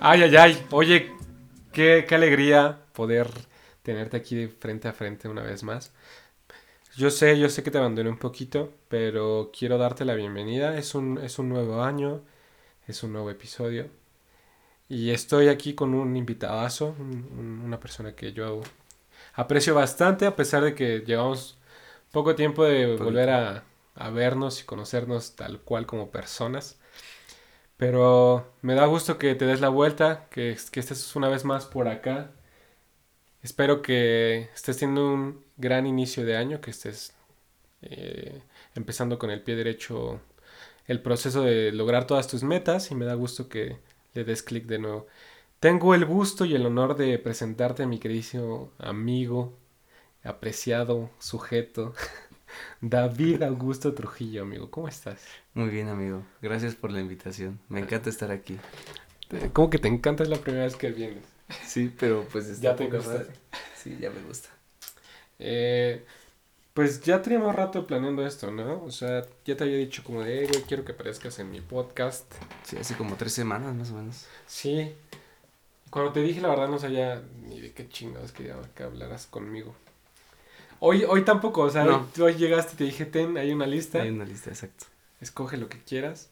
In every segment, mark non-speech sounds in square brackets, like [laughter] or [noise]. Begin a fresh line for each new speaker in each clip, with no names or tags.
Ay, ay, ay. Oye, qué, qué alegría poder tenerte aquí de frente a frente una vez más. Yo sé, yo sé que te abandoné un poquito, pero quiero darte la bienvenida. Es un, es un nuevo año, es un nuevo episodio. Y estoy aquí con un invitadazo, un- un- una persona que yo aprecio bastante, a pesar de que llevamos poco tiempo de volver a, a vernos y conocernos tal cual como personas. Pero me da gusto que te des la vuelta, que, que estés una vez más por acá. Espero que estés teniendo un gran inicio de año, que estés eh, empezando con el pie derecho el proceso de lograr todas tus metas y me da gusto que le des clic de nuevo. Tengo el gusto y el honor de presentarte a mi queridísimo amigo, apreciado sujeto, [laughs] David Augusto Trujillo, amigo. ¿Cómo estás?
Muy bien, amigo. Gracias por la invitación. Me encanta estar aquí.
Eh, ¿Cómo que te encanta? Es la primera vez que vienes.
Sí, pero pues está
Ya te gusta.
Sí, ya me gusta.
Eh, pues ya teníamos rato planeando esto, ¿no? O sea, ya te había dicho como de, "Eh, güey, quiero que aparezcas en mi podcast.
Sí, hace como tres semanas más o menos.
Sí. Cuando te dije la verdad no sabía ni de qué chingados quería que hablaras conmigo. Hoy, hoy tampoco, o sea,
No.
hoy, llegaste y te dije, ten, hay una lista,
Hay una lista, exacto.
escoge lo que quieras.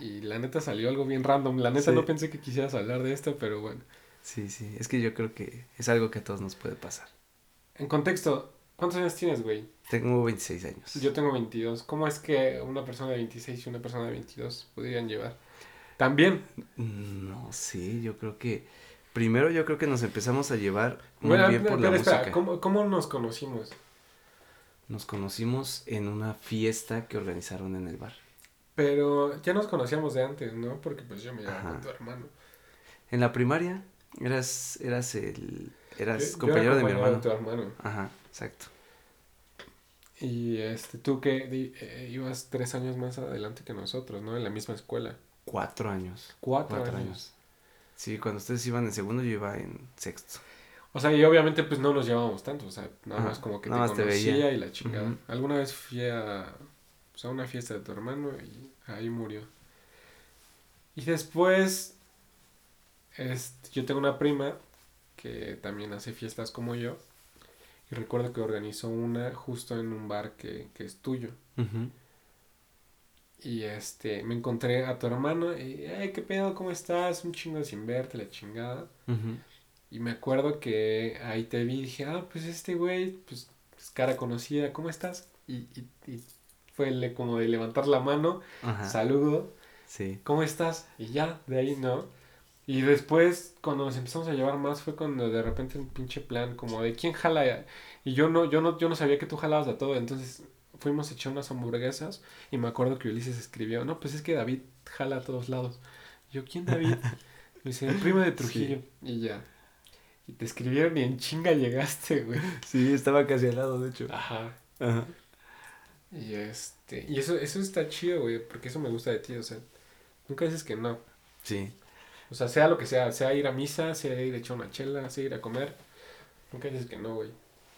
Y la neta salió algo bien random. La neta
Sí.
no pensé que quisieras hablar de esto, pero bueno.
Sí, sí. Es que yo creo que es algo que a todos nos puede pasar.
En contexto, ¿cuántos años tienes, güey?
Tengo 26 años.
Yo tengo 22. ¿Cómo es que una persona de 26 y una persona de 22 podrían llevar? También.
No sé, yo creo que... Primero yo creo que nos empezamos a llevar muy
Bueno,
bien por
pero
la
espera,
música.
¿cómo, ¿cómo nos conocimos?
Nos conocimos en una fiesta que organizaron en el bar.
Pero ya nos conocíamos de antes, ¿no? Porque pues yo me llevaba con tu hermano.
En la primaria eras, eras el... Eras
Yo- yo era
compañero de mi hermano.
tu hermano.
Ajá, exacto.
Y este, tú que eh, ibas tres años más adelante que nosotros, ¿no? En la misma escuela.
Cuatro años.
Cuatro,
Cuatro
años.
años. Sí, cuando ustedes iban en segundo, yo iba en sexto.
O sea, y obviamente pues no nos llevábamos tanto, o sea, nada
Ajá,
más como que
nada
te
más te
conocía
veía.
y la chingada. Alguna vez fui a, pues, a una fiesta de tu hermano y ahí murió. Y después, este, yo tengo una prima que también hace fiestas como yo. Y recuerdo que organizó una justo en un bar que, que es tuyo. Y este, me encontré a tu hermano y, hey, ¿qué pedo? ¿Cómo estás? Un chingo sin verte, la chingada. Y me acuerdo que ahí te vi y dije, ah, pues este güey, pues es cara conocida, ¿cómo estás? Y, y, y fue el- como de levantar la mano,
Ajá.
saludo,
Sí.
¿cómo estás? Y ya, de ahí no. Y después, cuando nos empezamos a llevar más, fue cuando de repente un pinche plan, como de quién jala. Y yo no, yo no, yo no sabía que tú jalabas a todo, entonces fuimos a echar unas hamburguesas y me acuerdo que Ulises escribió, no, pues es que David jala a todos lados. Y yo, ¿quién David? [laughs] Me dice, el primo de Trujillo. Y ya. Y te escribieron y en chinga llegaste, güey.
Sí, estaba casi al lado, de hecho.
Ajá.
Ajá.
Y este, y eso, eso está chido, güey, porque eso me gusta de ti, o sea, nunca dices que no.
Sí.
O sea, sea lo que sea, sea ir a misa, sea ir a echar una chela, sea ir a comer, nunca dices que no, güey.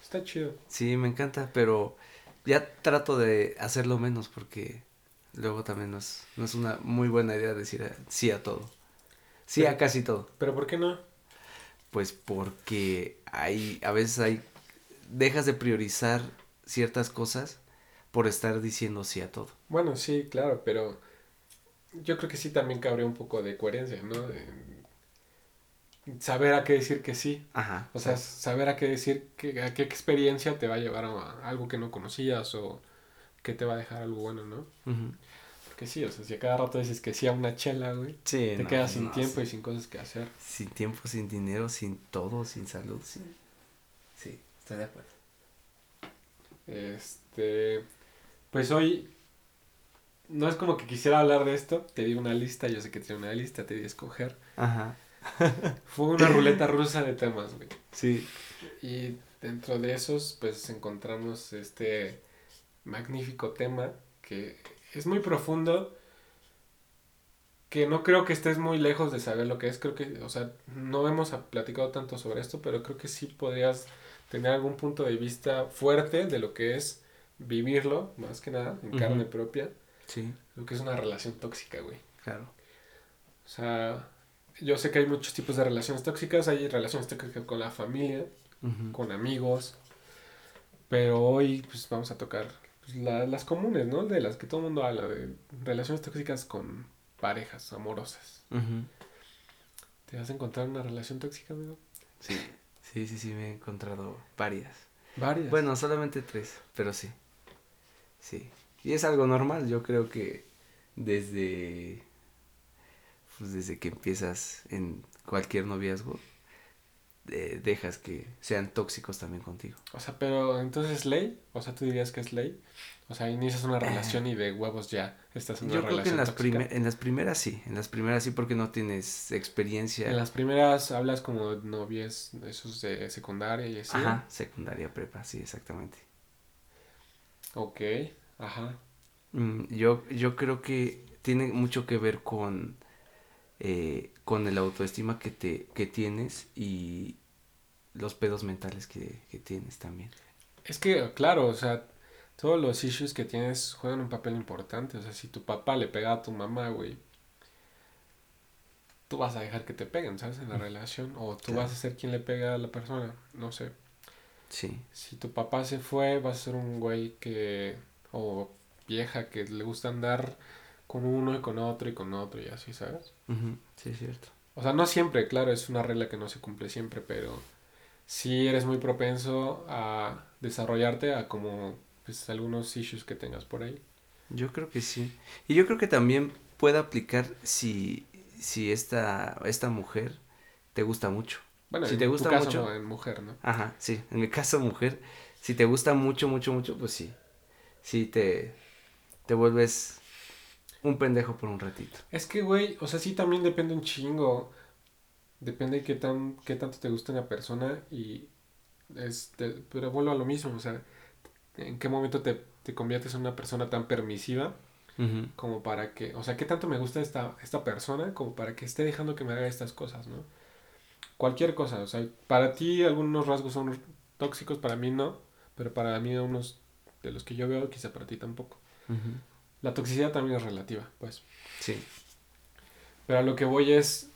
Está chido.
Sí, me encanta, pero ya trato de hacerlo menos porque luego también no es, no es una muy buena idea decir a- sí a todo. Sí a casi todo.
Pero ¿por qué no?
Pues porque hay, a veces hay, dejas de priorizar ciertas cosas por estar diciendo sí a todo.
Bueno, sí, claro, pero yo creo que sí también cabría un poco de coherencia, ¿no? De saber a qué decir que sí.
Ajá.
O sea, saber a qué decir, que, a qué experiencia te va a llevar a algo que no conocías o que te va a dejar algo bueno, ¿no?
Ujú.
Porque sí, o sea, si a cada rato dices que sí a una chela, güey,
Sí,
te
no,
quedas sin
no,
tiempo
sí.
y sin cosas que hacer.
Sin tiempo, sin dinero, sin todo, sin salud, sí. Sí, estoy de acuerdo.
Este, pues hoy no es como que quisiera hablar de esto, te di una lista, yo sé que tiene una lista, te di a escoger.
Ajá. [laughs]
Fue una ruleta [laughs] rusa de temas, güey.
Sí.
Y dentro de esos, pues encontramos este magnífico tema que es muy profundo, que no creo que estés muy lejos de saber lo que es. Creo que, o sea, no hemos platicado tanto sobre esto, pero creo que sí podrías tener algún punto de vista fuerte de lo que es vivirlo, más que nada, en carne propia.
Sí.
Lo que es una relación tóxica, güey.
Claro.
O sea, yo sé que hay muchos tipos de relaciones tóxicas. Hay relaciones tóxicas con la familia, con amigos. Pero hoy, pues vamos a tocar pues, las comunes, ¿no? De las que todo el mundo habla, de relaciones tóxicas con parejas amorosas. ¿Te has encontrado una relación tóxica, amigo?
Sí, sí, sí, sí, me he encontrado varias.
Varias.
Bueno, solamente tres, pero sí. Sí. Y es algo normal, yo creo que desde pues desde que empiezas en cualquier noviazgo eh, dejas que sean tóxicos también contigo.
O sea, pero entonces es ley, o sea, tú dirías que es ley. O sea, inicias una relación y de huevos ya estás en una
Yo creo que en las, en las primeras sí, en las primeras sí porque no tienes experiencia.
En las primeras hablas como novias, esos de secundaria y así.
Ajá, secundaria, prepa, sí, exactamente.
Ok, ajá.
Mm, yo, yo creo que tiene mucho que ver con, eh, con el autoestima que, te, que tienes y los pedos mentales que, que tienes también.
Es que, claro, o sea, todos los issues que tienes juegan un papel importante. O sea, si tu papá le pega a tu mamá, güey, tú vas a dejar que te peguen, ¿sabes? En la relación. O tú
Claro.
vas a ser quien le pega a la persona. No sé.
Sí,
Si tu papá se fue, vas a ser un güey que. O vieja que le gusta andar con uno y con otro y con otro y así, ¿sabes?
sí, es cierto.
O sea, no siempre, claro, es una regla que no se cumple siempre, pero sí eres muy propenso a desarrollarte a como pues algunos issues que tengas por ahí.
Yo creo que sí. Y yo creo que también puede aplicar si, si esta, esta mujer te gusta mucho.
Bueno,
Si
en
te
tu
gusta
caso,
mucho-
no, en mujer, ¿no?
Ajá, sí. En mi caso, mujer, si te gusta mucho, mucho, mucho, pues sí. Sí, te, te vuelves un pendejo por un ratito.
Es que, güey, o sea, sí también depende un chingo. Depende de qué, tan, qué tanto te gusta una persona y... Este, pero vuelvo a lo mismo, o sea, en qué momento te, te conviertes en una persona tan permisiva como para que, o sea, qué tanto me gusta esta, esta persona como para que esté dejando que me haga estas cosas, ¿no? Cualquier cosa, o sea, para ti algunos rasgos son tóxicos, para mí no, pero para mí unos de los que yo veo, quizá para ti tampoco. La toxicidad también es relativa, pues.
Sí,
Pero a lo que voy es,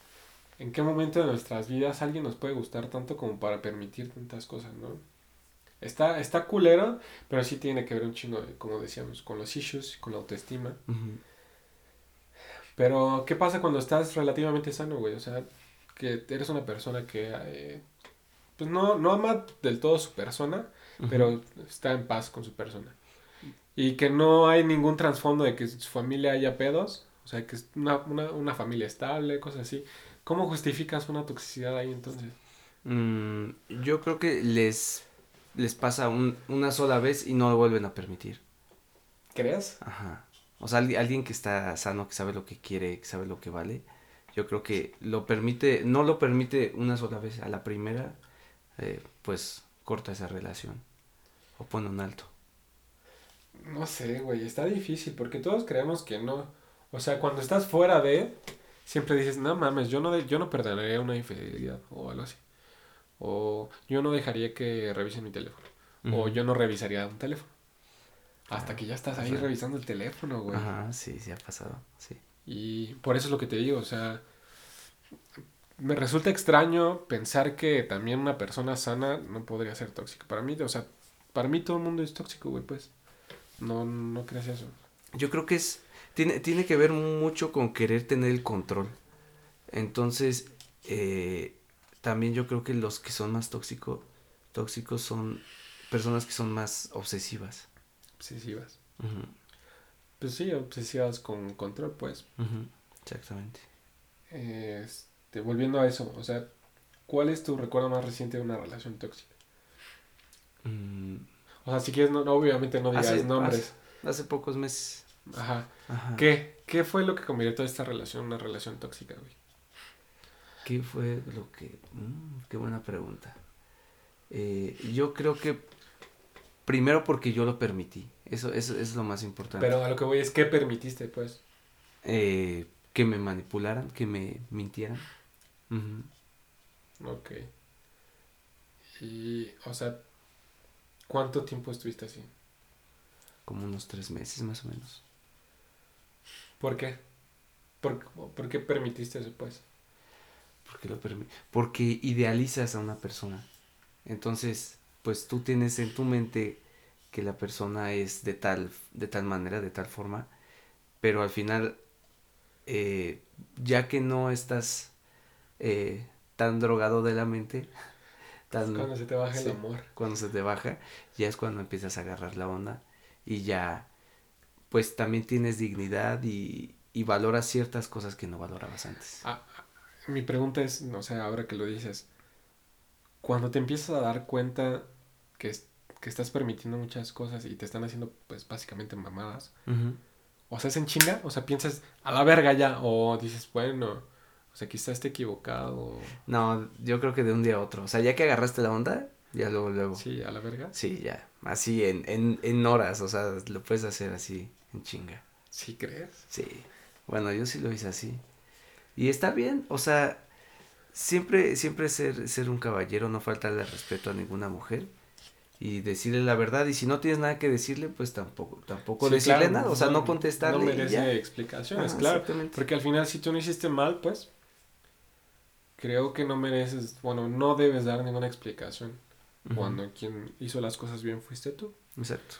¿en qué momento de nuestras vidas alguien nos puede gustar tanto como para permitir tantas cosas, ¿no? Está, está culero, pero sí tiene que ver un chingo, de, como decíamos, con los issues, con la autoestima. Pero, ¿qué pasa cuando estás relativamente sano, güey? O sea, que eres una persona que, eh, pues no, no ama del todo su persona, pero está en paz con su persona. Y que no hay ningún trasfondo de que su familia haya pedos, o sea, que es una, una, una familia estable, cosas así. ¿Cómo justificas una toxicidad ahí entonces?
Mm, yo creo que les, les pasa un- una sola vez y no lo vuelven a permitir.
¿Crees?
Ajá. O sea, alguien, alguien que está sano, que sabe lo que quiere, que sabe lo que vale, yo creo que lo permite, no lo permite una sola vez. A la primera, eh, pues corta esa relación. O pone un alto.
No sé, güey, está difícil porque todos creemos que no. O sea, cuando estás fuera de, siempre dices, no mames, yo no, de- yo no perdonaría una infidelidad o algo así. O yo no dejaría que revisen mi teléfono. O yo no revisaría un teléfono. Hasta que ya estás ahí revisando el teléfono, güey.
Ajá, sí, sí ha pasado, sí.
Y por eso es lo que te digo, o sea, me resulta extraño pensar que también una persona sana no podría ser tóxica. Para mí, o sea, para mí todo el mundo es tóxico, güey, pues. No, no creas eso.
Yo creo que es, tiene, tiene que ver mucho con querer tener el control. Entonces, eh, también yo creo que los que son más tóxicos, tóxicos son personas que son más obsesivas.
Obsesivas. Pues sí, obsesivas con control, pues.
Exactamente.
Este, volviendo a eso, o sea, ¿cuál es tu recuerdo más reciente de una relación tóxica?
Mm,
O sea, si quieres, no, no, obviamente no digas
Hace-
nombres.
hace pocos meses.
Ajá.
Ajá.
¿Qué? ¿Qué fue lo que convirtió esta relación en una relación tóxica, güey?
¿Qué fue lo que... mm, qué buena pregunta. Eh, yo creo que primero porque yo lo permití. Eso, eso es lo más importante.
Pero a lo que voy es, ¿qué permitiste, pues?
Eh, que me manipularan, que me mintieran. Ujú.
Ok. Y, o sea, ¿cuánto tiempo estuviste así?
Como unos tres meses más o menos.
¿Por qué? ¿Por, por qué permitiste eso, pues?
Porque lo permi- Porque idealizas a una persona. Entonces, pues tú tienes en tu mente que la persona es de tal, de tal manera, de tal forma, pero al final, eh, ya que no estás eh, tan drogado de la mente, tan,
Cuando se te baja
sí.
el amor.
cuando se te baja, ya es cuando empiezas a agarrar la onda y ya, pues también tienes dignidad y, y valoras ciertas cosas que no valorabas antes.
Ah, mi pregunta es, no sé, ahora que lo dices, cuando te empiezas a dar cuenta que, es- que estás permitiendo muchas cosas y te están haciendo, pues, básicamente mamadas, o sea, es en chinga, o sea, piensas a la verga ya, o dices, bueno, o sea, quizás esté equivocado,
No, yo creo que de un día a otro. O sea, ya que agarraste la onda, ya luego, luego. Sí,
sí, a la verga.
ya. Así en, en, en horas, o sea, lo puedes hacer así, en chinga.
¿Sí crees?
Sí. Bueno, yo sí lo hice así. Y está bien, o sea, siempre, siempre ser, ser un caballero, no faltarle respeto a ninguna mujer. Y decirle la verdad, y si no tienes nada que decirle, pues tampoco, tampoco
Sí,
decirle
claro,
nada, o sea, no, contestarle.
No
y
merece
ya.
explicaciones, claro. Porque al final, si tú no hiciste mal, pues creo que no mereces, bueno, no debes dar ninguna explicación. Cuando quien hizo las cosas bien fuiste tú.
Exacto.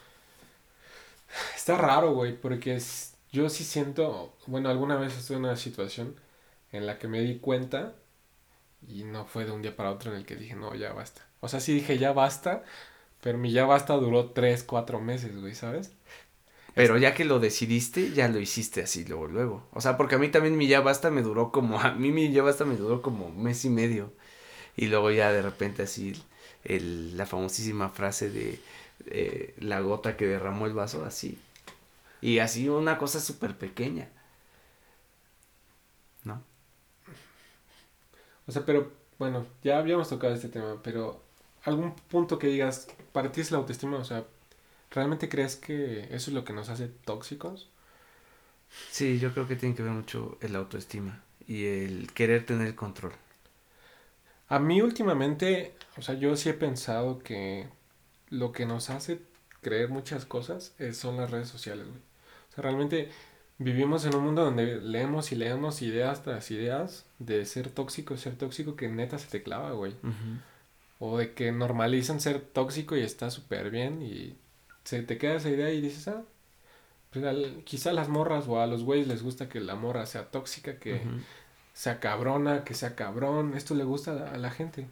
Está raro, güey, porque es- yo sí siento, bueno, alguna vez estuve en una situación en la que me di cuenta y no fue de un día para otro en el que dije, no, ya basta. O sea, sí dije, ya basta, pero mi ya basta duró tres, cuatro meses, güey, ¿sabes?
Pero ya que lo decidiste, ya lo hiciste así luego, luego. O sea, porque a mí también mi ya basta me duró como, a mí mi ya basta me duró como mes y medio. Y luego ya de repente así, el, la famosísima frase de eh, la gota que derramó el vaso, así. Y así una cosa súper pequeña. ¿No?
O sea, pero bueno, ya habíamos tocado este tema, pero algún punto que digas, para ti es la autoestima, o sea, ¿realmente crees que eso es lo que nos hace tóxicos?
Sí, yo creo que tiene que ver mucho el autoestima y el querer tener el control.
A mí últimamente, o sea, yo sí he pensado que lo que nos hace creer muchas cosas eh, son las redes sociales, güey. O sea, realmente vivimos en un mundo donde leemos y leemos ideas tras ideas de ser tóxico, ser tóxico, que neta se te clava, güey. O de que normalizan ser tóxico y está súper bien y se te queda esa idea y dices, ah, pues al- quizá a las morras o a los güeyes les gusta que la morra sea tóxica, que
Ujú.
sea cabrona, que sea cabrón, esto le gusta a la, a la gente.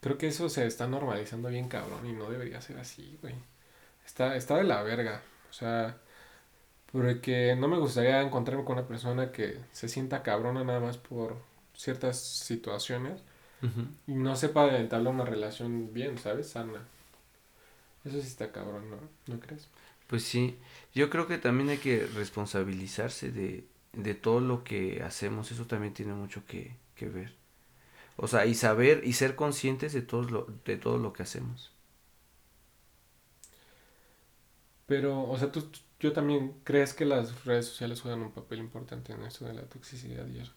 Creo que eso se está normalizando bien cabrón y no debería ser así, güey. Está, está de la verga, o sea, porque no me gustaría encontrarme con una persona que se sienta cabrona nada más por ciertas situaciones y no sepa entablar una relación bien, ¿sabes? Sana. Eso sí está cabrón, ¿no? ¿No crees?
Pues sí, yo creo que también hay que responsabilizarse de, de todo lo que hacemos, eso también tiene mucho que, que ver. O sea, y saber y ser conscientes de todo lo, de todo lo que hacemos.
Pero, o sea, tú, yo también crees que las redes sociales juegan un papel importante en esto de la toxicidad y eso.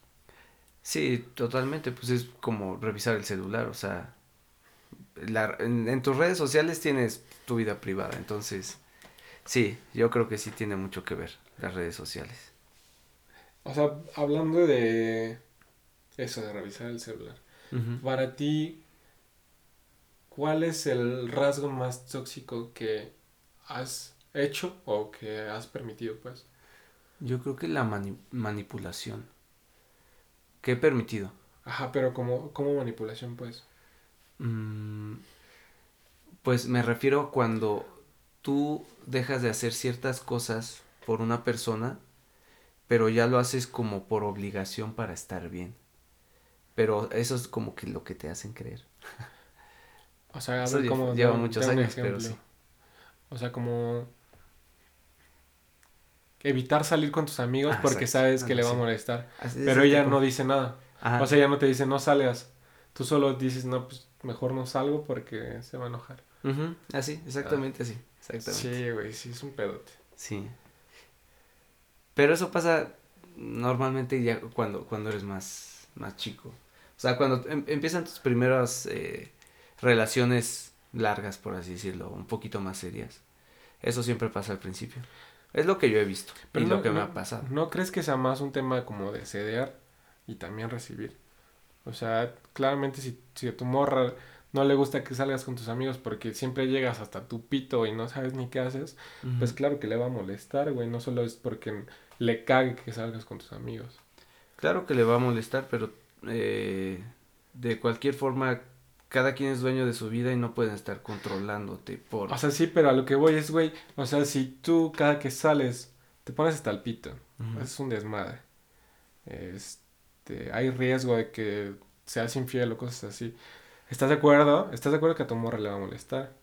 Sí, totalmente, pues es como revisar el celular, o sea, la- en, en tus redes sociales tienes tu vida privada, entonces, sí, yo creo que sí tiene mucho que ver las redes sociales.
O sea, hablando de eso, de revisar el celular. Para ti, ¿cuál es el rasgo más tóxico que has hecho o que has permitido, pues?
Yo creo que la mani- manipulación que he permitido.
Ajá, pero como, como manipulación, pues.
Mm, Pues me refiero a cuando tú dejas de hacer ciertas cosas por una persona, pero ya lo haces como por obligación para estar bien. Pero eso es como que lo que te hacen creer. [laughs]
O sea, a ver, como
lleva muchos años, pero sí.
O sea, como evitar salir con tus amigos
Ah,
porque
exacto.
sabes que
Ah,
le va a molestar.
Así
Pero ella
tipo.
no dice nada.
Ajá.
O sea, ella no te dice no salgas. Tú solo dices, no, pues mejor no salgo porque se va a enojar.
Así, exactamente así. Exactamente.
Sí, güey, sí, es un pedote.
Sí. Pero eso pasa normalmente ya cuando, cuando eres más, más chico. O sea, cuando em- empiezan tus primeras eh, relaciones largas, por así decirlo, un poquito más serias. Eso siempre pasa al principio. Es lo que yo he visto
Pero
y
no,
lo que me ha pasado.
¿No crees que sea más un tema como de ceder y también recibir? O sea, claramente si, si a tu morra no le gusta que salgas con tus amigos porque siempre llegas hasta tu pito y no sabes ni qué haces, pues claro que le va a molestar, güey. No solo es porque le cague que salgas con tus amigos.
Claro que le va a molestar, pero eh, de cualquier forma, cada quien es dueño de su vida y no pueden estar controlándote por...
O sea, sí, pero a lo que voy es, güey, o sea, si tú cada que sales te pones hasta el pito, es un desmadre. Este, hay riesgo de que seas infiel o cosas así. ¿Estás de acuerdo? ¿Estás de acuerdo que a tu morra le va a molestar?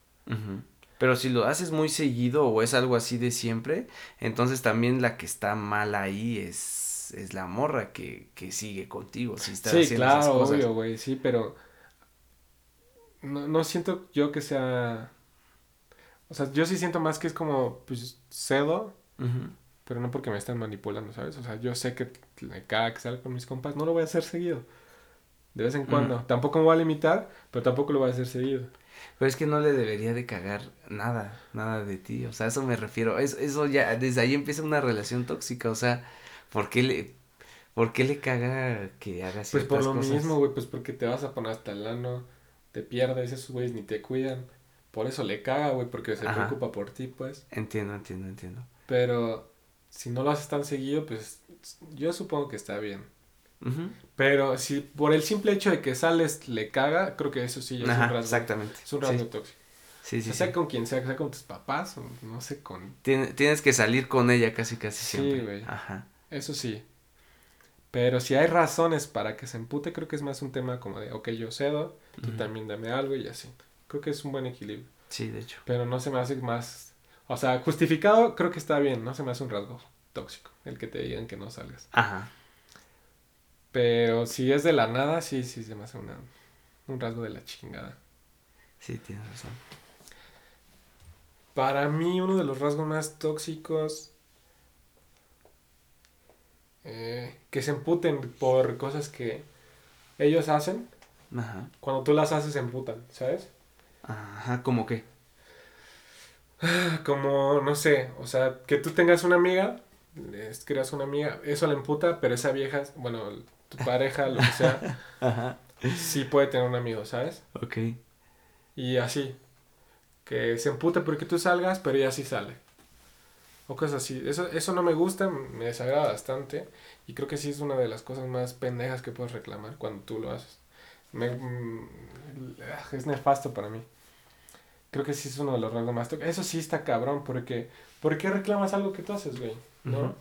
Pero si lo haces muy seguido o es algo así de siempre, entonces también la que está mal ahí es, es la morra que, que sigue contigo. Si está
Sí,
haciendo esas
claro,
cosas.
obvio, güey, sí, pero no, no siento yo que sea... O sea, yo sí siento más que es como, pues, cedo. Pero no porque me están manipulando, ¿sabes? O sea, yo sé que me caga que salga con mis compas, no lo voy a hacer seguido. De vez en cuando.
Ujú.
Tampoco me voy a limitar, pero tampoco lo voy a hacer seguido.
Pero es que no le debería de cagar nada, nada de ti. O sea, a eso me refiero. Es, eso ya, desde ahí empieza una relación tóxica. O sea, ¿por qué le, por qué le caga que haga
Pues por lo
cosas?
mismo, güey, pues porque te vas a poner hasta el ano, te pierdes, esos güeyes ni te cuidan. Por eso le caga, güey, porque se
Ajá.
preocupa por ti, pues.
Entiendo, entiendo, entiendo.
Pero si no lo haces tan seguido, pues yo supongo que está bien. Pero si por el simple hecho de que sales le caga, creo que eso sí ya es un rasgo.
exactamente.
Es un rasgo
Sí,
tóxico.
sí, sí.
O sea,
sí.
con quien sea, sea con tus papás o no sé, con...
Tien- tienes que salir con ella casi, casi
Sí,
siempre.
güey.
Ajá.
Eso sí. Pero si hay razones para que se empute, creo que es más un tema como de, ok, yo cedo, tú también dame algo y así. Creo que es un buen equilibrio.
Sí, de hecho.
Pero no se me hace más... O sea, justificado creo que está bien, no se me hace un rasgo tóxico el que te digan que no salgas.
Ajá.
Pero si es de la nada, sí, sí se me hace una, un rasgo de la chingada.
Sí, tienes razón.
Para mí, uno de los rasgos más tóxicos. eh, que se emputen por cosas que ellos hacen.
Ajá.
Cuando tú las haces, se emputan, ¿sabes?
Ajá, ¿cómo qué? [sighs]
Como, no sé, o sea, que tú tengas una amiga, creas una amiga, eso la emputa, pero esa vieja, bueno, tu pareja, lo que sea, [laughs]
Ajá.
sí puede tener un amigo, ¿sabes?
Ok.
Y así. Que se emputa porque tú salgas, pero ella sí sale. O cosas así. Eso, eso no me gusta, me desagrada bastante. Y creo que sí es una de las cosas más pendejas que puedes reclamar cuando tú lo haces. Me, mm, es nefasto para mí. Creo que sí es uno de los rasgos más. Eso sí está cabrón, porque ¿por qué reclamas algo que tú haces, güey? ¿No?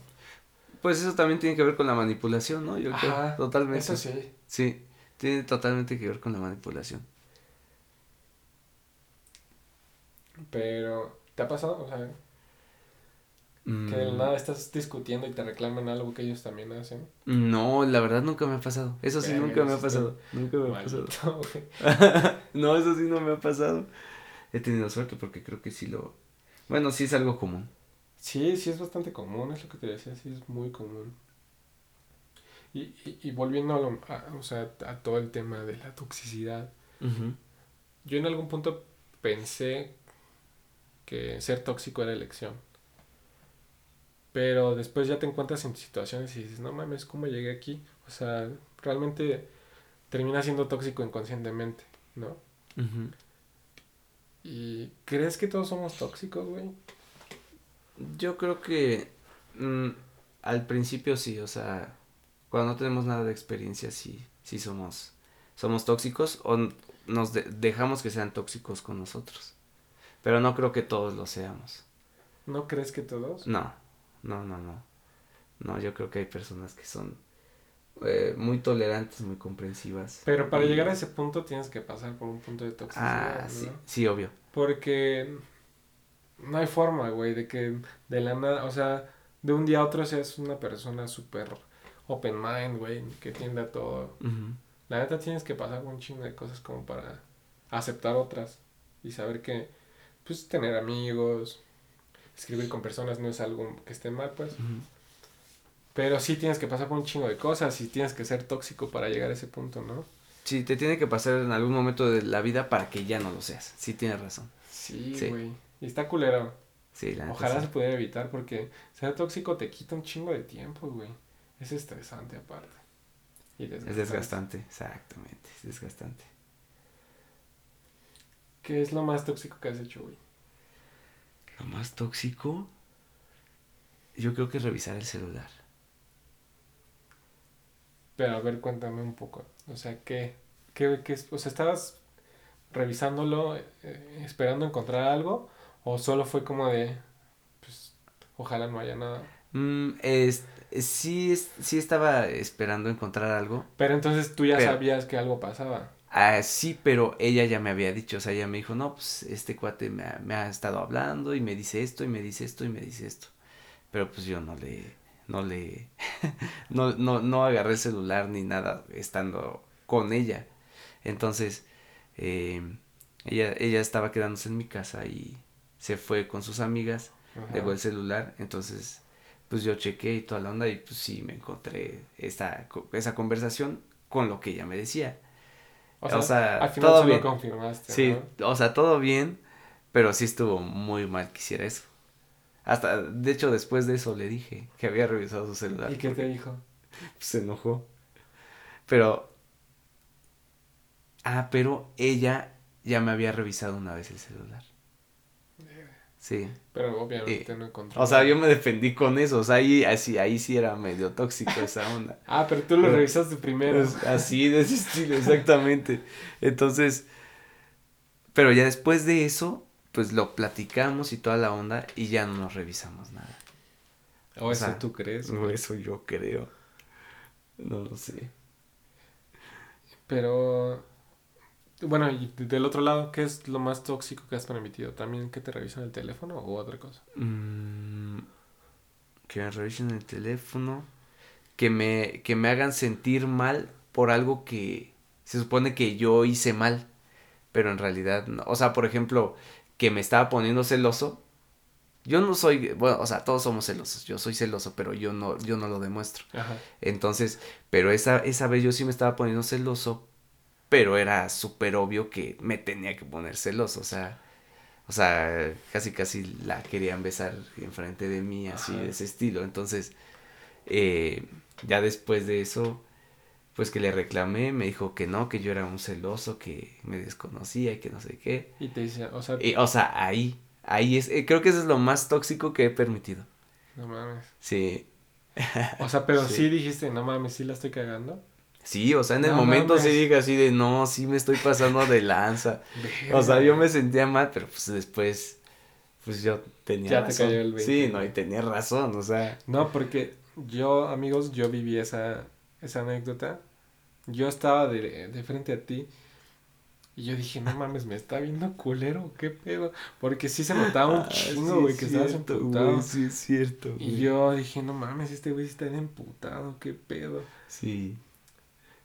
Pues eso también tiene que ver con la manipulación, ¿no? Yo creo, totalmente.
Eso sí.
Sí, tiene totalmente que ver con la manipulación.
Pero, ¿te ha pasado? O sea,
Mm,
que de la nada estás discutiendo y te reclaman algo que ellos también hacen.
No, la verdad nunca me ha pasado. Eso sí, nunca me ha pasado. Nunca me ha pasado. [laughs] No, eso sí no me ha pasado. He tenido suerte porque creo que sí lo... Bueno, sí es algo común.
Sí, sí es bastante común, es lo que te decía, sí es muy común. Y, y, y volviendo a, lo- a- o sea, a todo el tema de la toxicidad, yo en algún punto pensé que ser tóxico era elección. Pero después ya te encuentras en situaciones y dices, no mames, ¿cómo llegué aquí? O sea, realmente termina siendo tóxico inconscientemente, ¿no?
Ujú.
¿Y crees que todos somos tóxicos, güey?
Yo creo que mm, al principio sí, o sea, cuando no tenemos nada de experiencia sí, sí somos, somos tóxicos o nos de- dejamos que sean tóxicos con nosotros. Pero no creo que todos lo seamos.
¿No crees que todos?
No, no, no, no. No, yo creo que hay personas que son eh, muy tolerantes, muy comprensivas.
Pero para
y-
llegar a ese punto tienes que pasar por un punto de toxicidad,
Ah,
¿no?
sí, sí, obvio.
Porque no hay forma, güey, de que de la nada, o sea, de un día a otro seas una persona súper open mind, güey, que tiende a todo. La neta tienes que pasar un chingo de cosas como para aceptar otras y saber que, pues, tener amigos, escribir con personas no es algo que esté mal, pues. Pero sí tienes que pasar por un chingo de cosas y tienes que ser tóxico para llegar a ese punto, ¿no?
Sí, te tiene que pasar en algún momento de la vida para que ya no lo seas. Sí, tienes razón.
Sí,
Sí.
güey. Y está culero.
Sí, la
Ojalá
sí.
se pudiera evitar porque ser tóxico te quita un chingo de tiempo, güey. Es estresante aparte. Y
Es desgastante, exactamente, es desgastante.
¿Qué es lo más tóxico que has hecho, güey?
Lo más tóxico, yo creo que es revisar el celular.
Pero a ver, cuéntame un poco. O sea, ¿qué? ¿Qué, qué? O sea, ¿estabas revisándolo, eh, esperando encontrar algo? ¿O solo fue como de, pues, ojalá no haya nada?
Mm, es, sí, es- sí estaba esperando encontrar algo.
Pero entonces tú ya
Pero-
sabías que algo pasaba.
Ah, sí, pero ella ya me había dicho, o sea, ella me dijo, no, pues este cuate me ha, me ha estado hablando y me dice esto y me dice esto y me dice esto. Pero pues yo no le, no le, [laughs] no, no, no agarré el celular ni nada estando con ella. Entonces, eh, ella, ella estaba quedándose en mi casa y se fue con sus amigas,
Ajá.
dejó el celular, entonces, pues yo chequé y toda la onda y pues sí me encontré esta, esa conversación con lo que ella me decía.
O sea,
o sea,
al final
todo bien.
confirmaste,
Sí,
¿no?
o sea, todo bien, pero sí estuvo muy mal que hiciera eso. Hasta, de hecho, después de eso le dije que había revisado su celular.
¿Y qué te dijo?
Se enojó. Pero... Ah, pero ella ya me había revisado una vez el celular. Sí.
Pero obviamente no encontró.
O sea, yo me defendí con eso. O sea, ahí, así, ahí sí era medio tóxico esa onda. [laughs]
Ah, pero tú lo
Pero-
revisaste primero.
Así, de ese estilo, exactamente. Entonces, pero ya después de eso, pues lo platicamos y toda la onda y ya no nos revisamos nada.
O
o
eso
sea,
tú crees.
O eso yo creo. No lo sé.
Pero, bueno, y del otro lado, ¿qué es lo más tóxico que has permitido? ¿También que te revisan el teléfono o otra cosa?
Mm, que me revisen el teléfono. Que me, que me hagan sentir mal por algo que se supone que yo hice mal. Pero en realidad no. O sea, por ejemplo, que me estaba poniendo celoso. Yo no soy, bueno, o sea, todos somos celosos. Yo soy celoso, pero yo no, yo no lo demuestro.
Ajá.
Entonces, pero esa, esa vez yo sí me estaba poniendo celoso, pero era súper obvio que me tenía que poner celoso, o sea, o sea, casi casi la querían besar enfrente de mí, así
Ajá.
de ese estilo. Entonces, eh, ya después de eso, pues que le reclamé, me dijo que no, que yo era un celoso, que me desconocía y que no sé qué.
Y te dice, o sea,
Y, o sea, ahí, ahí es, eh, creo que eso es lo más tóxico que he permitido.
no mames.
Sí,
O sea, pero [laughs]
Sí.
sí. dijiste, no mames, sí la estoy cagando.
Sí, o sea, en el
No
momento sí dije así de, no, sí me estoy pasando de lanza. [laughs] O sea, yo me sentía mal, pero pues después, pues yo tenía
Ya te
razón.
cayó el 20.
Sí, no, y tenía razón, o sea.
No, porque yo, amigos, yo viví esa, esa anécdota. Yo estaba de, de frente a ti y yo dije, no mames, me está viendo culero, qué pedo. Porque sí se notaba un
Ah,
chingo,
sí
güey,
es
que estabas emputado.
sí, es cierto.
Y yo dije, no mames, este güey está bien emputado, qué pedo.
Sí,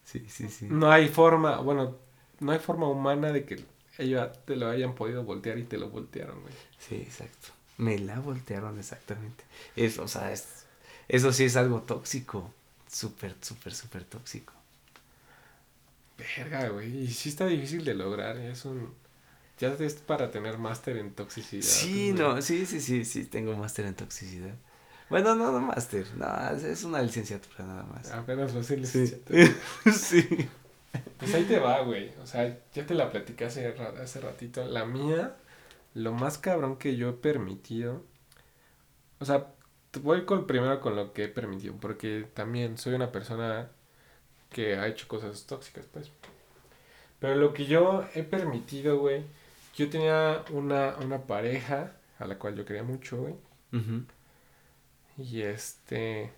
sí, sí, sí.
No hay forma, bueno, no hay forma humana de que ellos te lo hayan podido voltear y te lo voltearon, güey.
Sí, exacto. Me la voltearon exactamente. Eso, o sea, es, eso sí es algo tóxico. Súper, súper, súper tóxico.
Verga, güey. Y sí está difícil de lograr. Es un. Ya es para tener máster en toxicidad.
Sí, no, sí, sí, sí, sí, tengo máster en toxicidad. Bueno, no, no máster, no, es- una licenciatura nada más.
Apenas lo
Sí.
licenciatura. [laughs]
sí.
Pues ahí te va, güey. O sea, ya te la platicé hace, hace ratito. La mía, lo más cabrón que yo he permitido. O sea, voy con primero con lo que he permitido. Porque también soy una persona que ha hecho cosas tóxicas, pues. Pero lo que yo he permitido, güey. Yo tenía una, una pareja a la cual yo quería mucho, güey. Y este.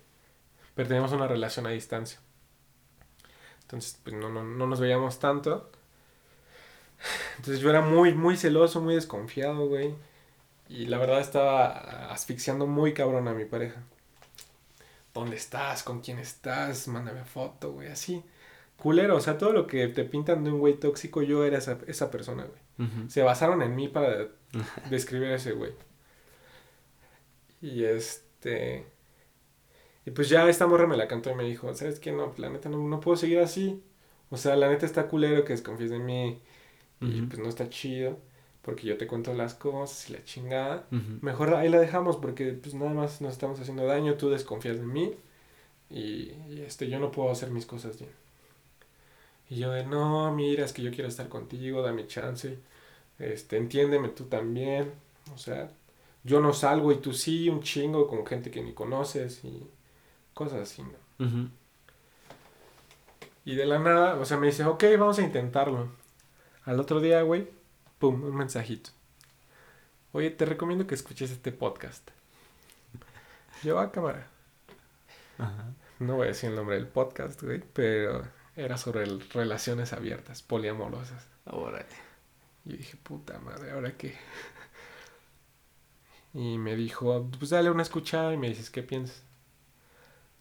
Pero teníamos una relación a distancia. Entonces, pues no, no, no nos veíamos tanto. Entonces yo era muy, muy celoso, muy desconfiado, güey. Y la verdad estaba asfixiando muy cabrón a mi pareja. ¿Dónde estás? ¿Con quién estás? Mándame foto, güey, así. Culero, o sea, todo lo que te pintan de un güey tóxico, yo era esa, esa persona, güey. Se basaron en mí para [laughs] describir a ese güey. Y este. Y pues ya esta morra me la cantó y me dijo, ¿sabes qué? No, la neta no, no puedo seguir así. O sea, la neta está culero que desconfíes de mí. Y pues no está chido. Porque yo te cuento las cosas y la chingada. Mejor ahí la dejamos porque pues nada más nos estamos haciendo daño. Tú desconfías de mí. Y, y, este, yo no puedo hacer mis cosas bien. Y yo de, no, mira, es que yo quiero estar contigo, dame chance. Este, entiéndeme tú también. O sea, yo no salgo y tú sí, un chingo con gente que ni conoces y cosas así, ¿no? Y de la nada, o sea, me dice, ok, vamos a intentarlo. Al otro día, güey, pum, un mensajito. Oye, te recomiendo que escuches este podcast. Yo, a cámara.
Ajá.
No voy a decir el nombre del podcast, güey, pero era sobre el- relaciones abiertas, poliamorosas.
Órale.
Y dije, puta madre, ¿ahora qué? [laughs] Y me dijo, pues dale una escuchada y me dices, ¿qué piensas?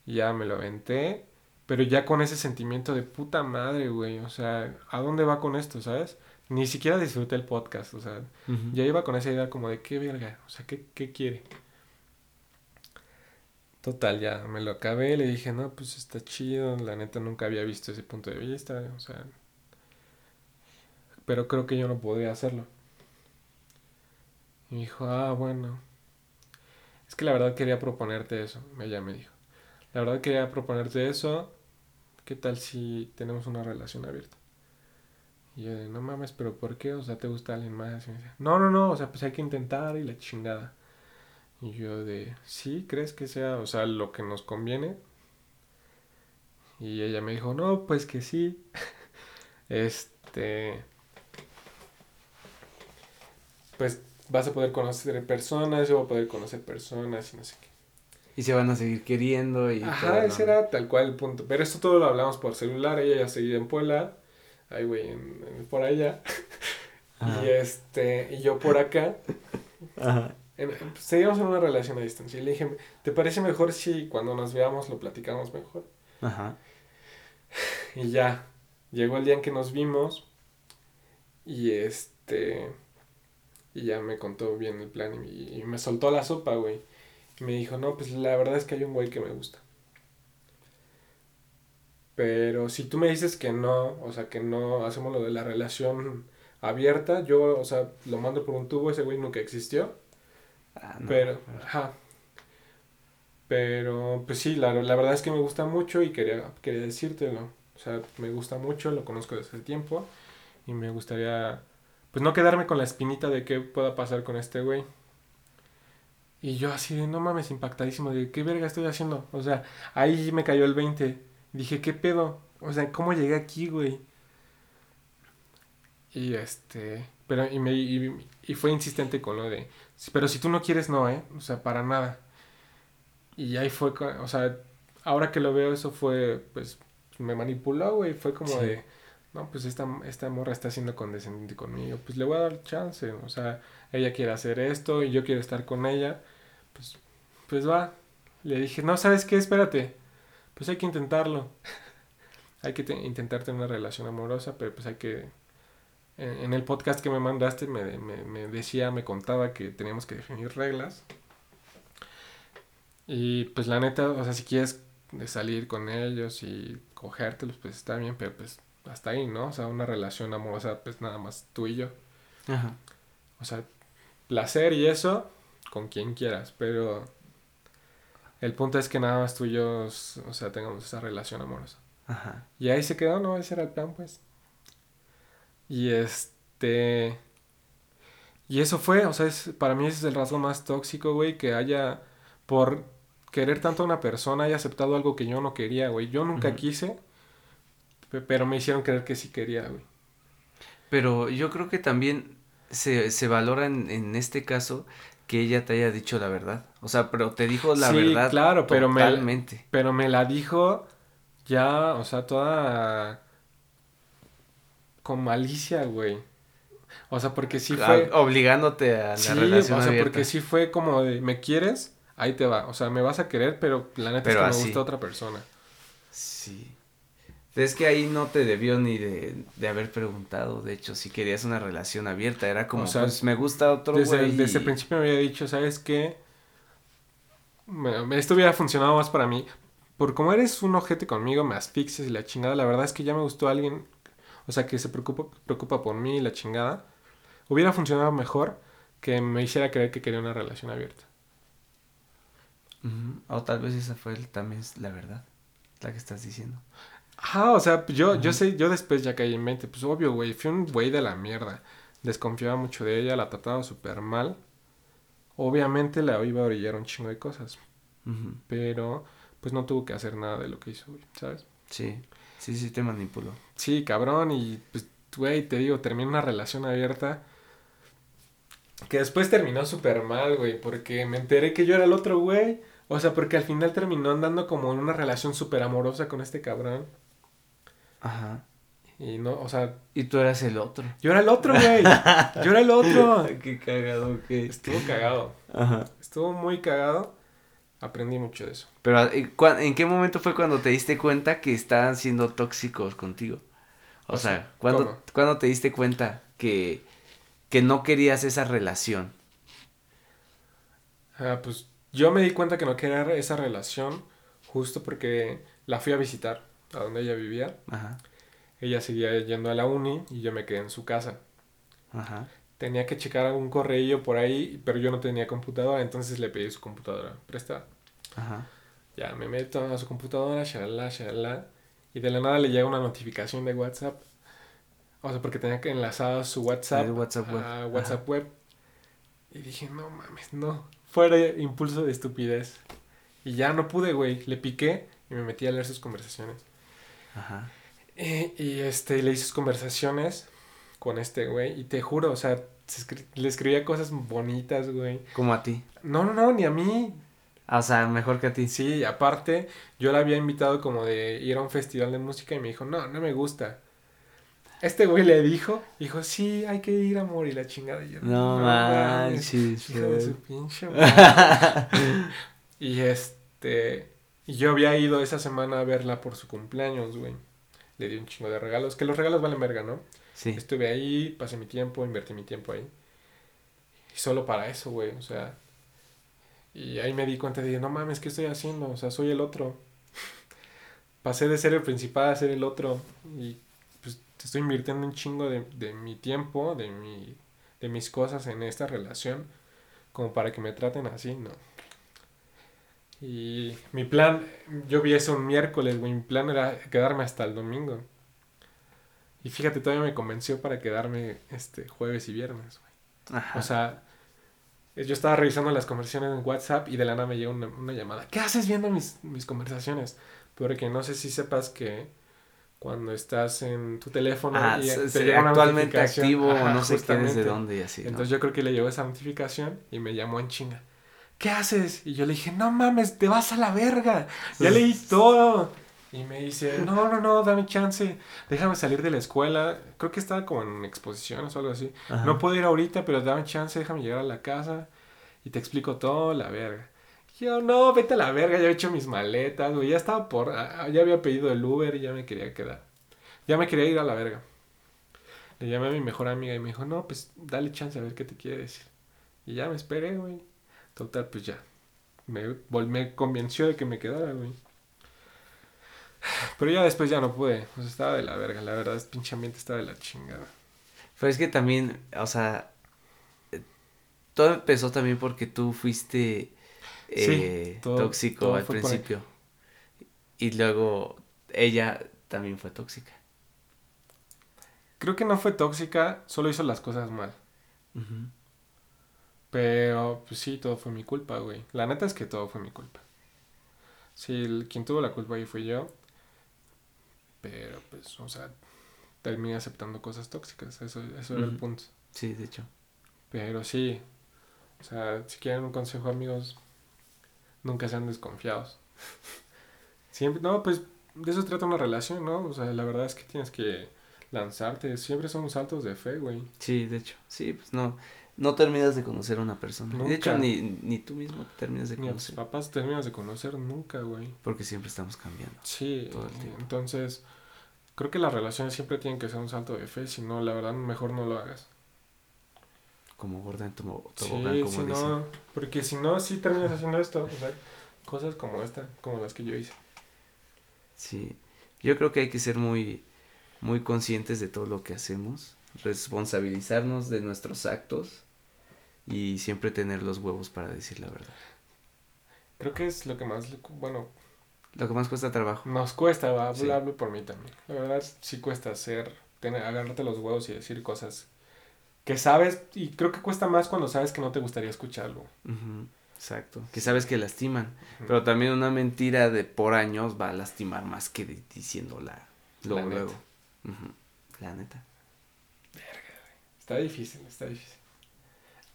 Y ya me lo aventé, pero ya con ese sentimiento de puta madre, güey. O sea, ¿a dónde va con esto, sabes? Ni siquiera disfruté el podcast, o sea, ya iba con esa idea como de qué verga, o sea, ¿qué, qué quiere? Total, ya me lo acabé, le dije, no, pues está chido, la neta nunca había visto ese punto de vista, o sea, pero creo que yo no podía hacerlo. Y me dijo, ah, bueno, es que la verdad quería proponerte eso, ella me dijo, la verdad quería proponerte eso, ¿qué tal si tenemos una relación abierta? Y yo de, no mames, pero ¿por qué? O sea, ¿te gusta alguien más? Y me dice, no, no, no, o sea, pues hay que intentar y la chingada. Y yo de, ¿sí? ¿Crees que sea, o sea, lo que nos conviene? Y ella me dijo, no, pues que sí. [laughs] Este, pues vas a poder conocer personas, yo voy a poder conocer personas y no sé qué.
Y se van a seguir queriendo y
Ajá,
todo, ¿no?
ese era tal cual el punto. Pero esto todo lo hablamos por celular, ella ya seguía en Puebla, ahí güey, en- en- por allá. [laughs]
Ajá.
Y este, y yo por acá.
Ajá.
En- seguimos en una relación a distancia. Y le dije, ¿te parece mejor si cuando nos veamos lo platicamos mejor?
Ajá. [sighs]
Y ya, llegó el día en que nos vimos. Y este. Y ya me contó bien el plan y, y me soltó la sopa, güey. Y me dijo, no, pues la verdad es que hay un güey que me gusta. Pero si tú me dices que no, o sea, que no hacemos lo de la relación abierta, yo, o sea, lo mando por un tubo, ese güey nunca existió.
Ah, no.
Pero, ajá. Pero, pues sí, la, la verdad es que me gusta mucho y quería, quería decírtelo. O sea, me gusta mucho, lo conozco desde hace tiempo y me gustaría, pues no quedarme con la espinita de qué pueda pasar con este güey. Y yo así de, no mames, impactadísimo, de qué verga estoy haciendo. O sea, ahí me cayó el 20. Dije, ¿qué pedo? O sea, ¿cómo llegué aquí, güey? Y este, pero, y, me, y, y fue insistente con lo de, "Sí, pero si tú no quieres, no, ¿eh? O sea, para nada. Y ahí fue, o sea, ahora que lo veo, eso fue, pues, me manipuló, güey. Fue como
Sí.
de, no, pues esta, esta morra está siendo condescendiente conmigo. Pues le voy a dar chance. O sea, ella quiere hacer esto y yo quiero estar con ella. Pues, pues va. Le dije, no, ¿sabes qué? Espérate. Pues hay que intentarlo. hay que te- intentar tener una relación amorosa, pero pues hay que... En, en el podcast que me mandaste me, me, me decía, me contaba que teníamos que definir reglas. Y pues la neta, o sea, si quieres salir con ellos y cogértelos, pues está bien, pero pues hasta ahí, ¿no? O sea, una relación amorosa, pues nada más tú y yo.
Ajá.
O sea, placer y eso, con quien quieras, pero el punto es que nada más tú y yo, o sea, tengamos esa relación amorosa.
Ajá.
Y ahí se quedó, ¿no? Ese era el plan, pues. Y este... Y eso fue, o sea, es, para mí ese es el rasgo más tóxico, güey, que haya, por querer tanto a una persona, haya aceptado algo que yo no quería, güey. Yo nunca quise, pe- pero me hicieron creer que sí quería, güey.
Pero yo creo que también se, se valora en, en este caso que ella te haya dicho la verdad. O sea, pero te dijo la
Sí,
verdad
claro, pero me-. Pero me la dijo ya, o sea, toda con malicia, güey. O sea, porque sí
Ah,
fue...
Obligándote a la
Sí,
relación
o sea,
abierta.
porque sí fue como de, ¿me quieres? Ahí te va. O sea, me vas a querer, pero la neta
Pero
es que
así.
me gusta otra persona.
Sí. Es que ahí no te debió ni de, de haber preguntado, de hecho, si querías una relación abierta, era como,
O sea,
pues me gusta otro
Desde,
güey
desde el principio me había dicho, ¿sabes qué? me- esto hubiera funcionado más para mí. Por como eres un ojete conmigo, me asfixias y la chingada. La verdad es que ya me gustó alguien, o sea, que se preocupa, preocupa por mí y la chingada. Hubiera funcionado mejor que me hiciera creer que quería una relación abierta.
O tal vez esa fue el- también es la verdad, la que estás diciendo.
Ah, o sea, yo, yo sé, yo después ya caí en mente. Pues obvio, güey, fui un güey de la mierda. Desconfiaba mucho de ella, la trataba súper mal. Obviamente la iba a orillar un chingo de cosas. Pero, pues no tuvo que hacer nada de lo que hizo, güey, ¿sabes?
Sí, sí, sí te manipuló.
Sí, cabrón, y pues, güey, te digo, terminó una relación abierta. Que después terminó súper mal, güey, porque me enteré que yo era el otro güey. O sea, porque al final terminó andando como en una relación súper amorosa con este cabrón.
Ajá.
Y no, o sea,
Y tú eras el otro.
yo era el otro, güey. [laughs] Yo era el otro. [laughs]
Qué cagado que
Estuvo cagado.
Ajá.
Estuvo muy cagado. Aprendí mucho de eso.
Pero ¿y cua- ¿en qué momento fue cuando te diste cuenta que estaban siendo tóxicos contigo? O,
O
sea,
sea,
¿cuándo,
¿cómo?
¿cuándo te diste cuenta que, que no querías esa relación?
Ah, pues yo me di cuenta que no quería esa relación justo porque la fui a visitar a donde ella vivía.
Ajá,
Ella seguía yendo a la uni y yo me quedé en su casa.
ajá.
Tenía que checar algún correo por ahí, pero yo no tenía computadora, entonces le pedí su computadora prestada.
Ajá.
Ya me meto a su computadora, shalala, shalala, y de la nada le llega una notificación de WhatsApp. O sea, porque tenía que enlazar su WhatsApp,
El WhatsApp web.
a WhatsApp web. Y dije, no mames, no. Fuera impulso de estupidez. Y ya no pude, güey. Le piqué y me metí a leer sus conversaciones.
Ajá.
Y, y, este, le hice sus conversaciones con este güey. Y te juro, o sea, se escri- le escribía cosas bonitas, güey.
Como a ti.
No, no, no, ni a mí.
Ah, O sea, mejor que a ti.
Sí, y aparte, yo la había invitado como de ir a un festival de música y me dijo, no, no me gusta. Este güey le dijo, dijo, sí, hay que ir, amor, y la chingada. Y yo,
No
mames,
manches.
Hijo de su pinche madre". [laughs] Y este, y yo había ido esa semana a verla por su cumpleaños, güey. Le di un chingo de regalos, que los regalos valen verga, ¿no?
Sí.
Estuve ahí, pasé mi tiempo, invertí mi tiempo ahí. Y solo para eso, güey, o sea. Y ahí me di cuenta de, no mames, ¿qué estoy haciendo? O sea, soy el otro. [laughs] Pasé de ser el principal a ser el otro. Y pues te estoy invirtiendo un chingo de, de mi tiempo, de, mi, de mis cosas en esta relación, como para que me traten así, no. Y mi plan, yo vi eso un miércoles, güey, mi plan era quedarme hasta el domingo. Y fíjate, todavía me convenció para quedarme este jueves y viernes, güey.
Ajá.
O sea, yo estaba revisando las conversaciones en WhatsApp y de la nada me llega una, una llamada. ¿Qué haces viendo mis, mis conversaciones? Porque no sé si sepas que cuando estás en tu teléfono
Ah,
y
se-
te llega una
actualmente activo o
ajá,
no sé dónde y así. ¿no?
Entonces yo creo que le llegó esa notificación y me llamó en chinga. ¿Qué haces? Y yo le dije, no mames, te vas a la verga. Ya leí todo. Y me dice, no, no, no, dame chance. Déjame salir de la escuela. Creo que estaba como en exposiciones o algo así.
Ajá.
No puedo ir ahorita, pero dame chance, déjame llegar a la casa y te explico todo, la verga. Y Yo, no, vete a la verga, ya he hecho mis maletas, güey. Ya estaba por. ah, Ya había pedido el Uber y ya me quería quedar. Ya me quería ir a la verga. Le llamé a mi mejor amiga y me dijo, no, pues dale chance a ver qué te quiere decir. Y ya me esperé, güey. Total, pues ya. Me, me convenció de que me quedara, güey. Pero ya después ya no pude. O sea, estaba de la verga. La verdad, es pinche ambiente estaba de la chingada.
Pero es que también, o sea, eh, todo empezó también porque tú fuiste eh,
todo-
tóxico
todo
al principio. Y luego ella también fue tóxica.
Creo que no fue tóxica, solo hizo las cosas mal. Pero, pues sí, todo fue mi culpa, güey. La neta es que todo fue mi culpa. Sí, el- quien tuvo la culpa ahí fui yo. Pero, pues, o sea, terminé aceptando cosas tóxicas. Eso, eso era el punto.
Sí, de hecho.
Pero sí, o sea, si quieren un consejo, amigos, nunca sean desconfiados. [laughs] Siempre, no, pues de eso trata una relación, ¿no? O sea, la verdad es que tienes que lanzarte. Siempre son saltos de fe, güey.
Sí, de hecho. Sí, pues no, no terminas de conocer a una persona. De hecho,
Nunca.
ni, ni tú mismo te terminas de
Ni a tus
conocer.
papás terminas de conocer nunca, güey.
Porque siempre estamos cambiando.
Sí,
Todo el tiempo.
entonces creo que las relaciones siempre tienen que ser un salto de fe, si no, la verdad, mejor no lo hagas.
Como gorda en
Sí,
tobogán, como
si
dicen.
no, porque si no, sí terminas haciendo esto. O sea, cosas como esta, como las que yo hice.
Sí, yo creo que hay que ser muy, muy conscientes de todo lo que hacemos, responsabilizarnos de nuestros actos y siempre tener los huevos para decir la verdad.
Creo que es lo que más, bueno,
Lo que más cuesta trabajo.
nos cuesta, va,
Sí.
hablo por mí también. La verdad sí cuesta hacer, tener, agarrarte los huevos y decir cosas que sabes, y creo que cuesta más cuando sabes que no te gustaría escucharlo.
Ujú, Exacto. Que sabes que lastiman, pero también una mentira de por años va a lastimar más que diciéndola luego,
La neta.
luego. Ujú, La neta.
Está difícil, está difícil.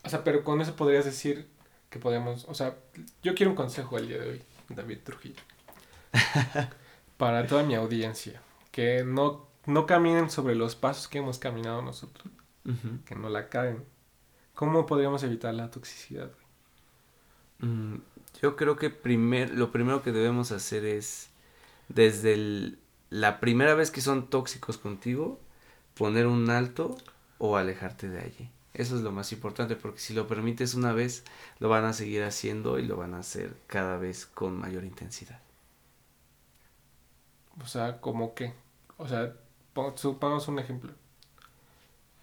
O sea, pero con eso podrías decir que podemos, o sea, yo quiero un consejo el día de hoy, David Trujillo. [laughs] Para toda mi audiencia, que no, no caminen sobre los pasos que hemos caminado nosotros, que no la caen. ¿Cómo podríamos evitar la toxicidad?
Mm, Yo creo que primer, lo primero que debemos hacer es, desde el- la primera vez que son tóxicos contigo, poner un alto o alejarte de allí. Eso es lo más importante, porque si lo permites una vez, lo van a seguir haciendo y lo van a hacer cada vez con mayor intensidad.
O sea, ¿cómo qué? O sea, pon- supongamos un ejemplo.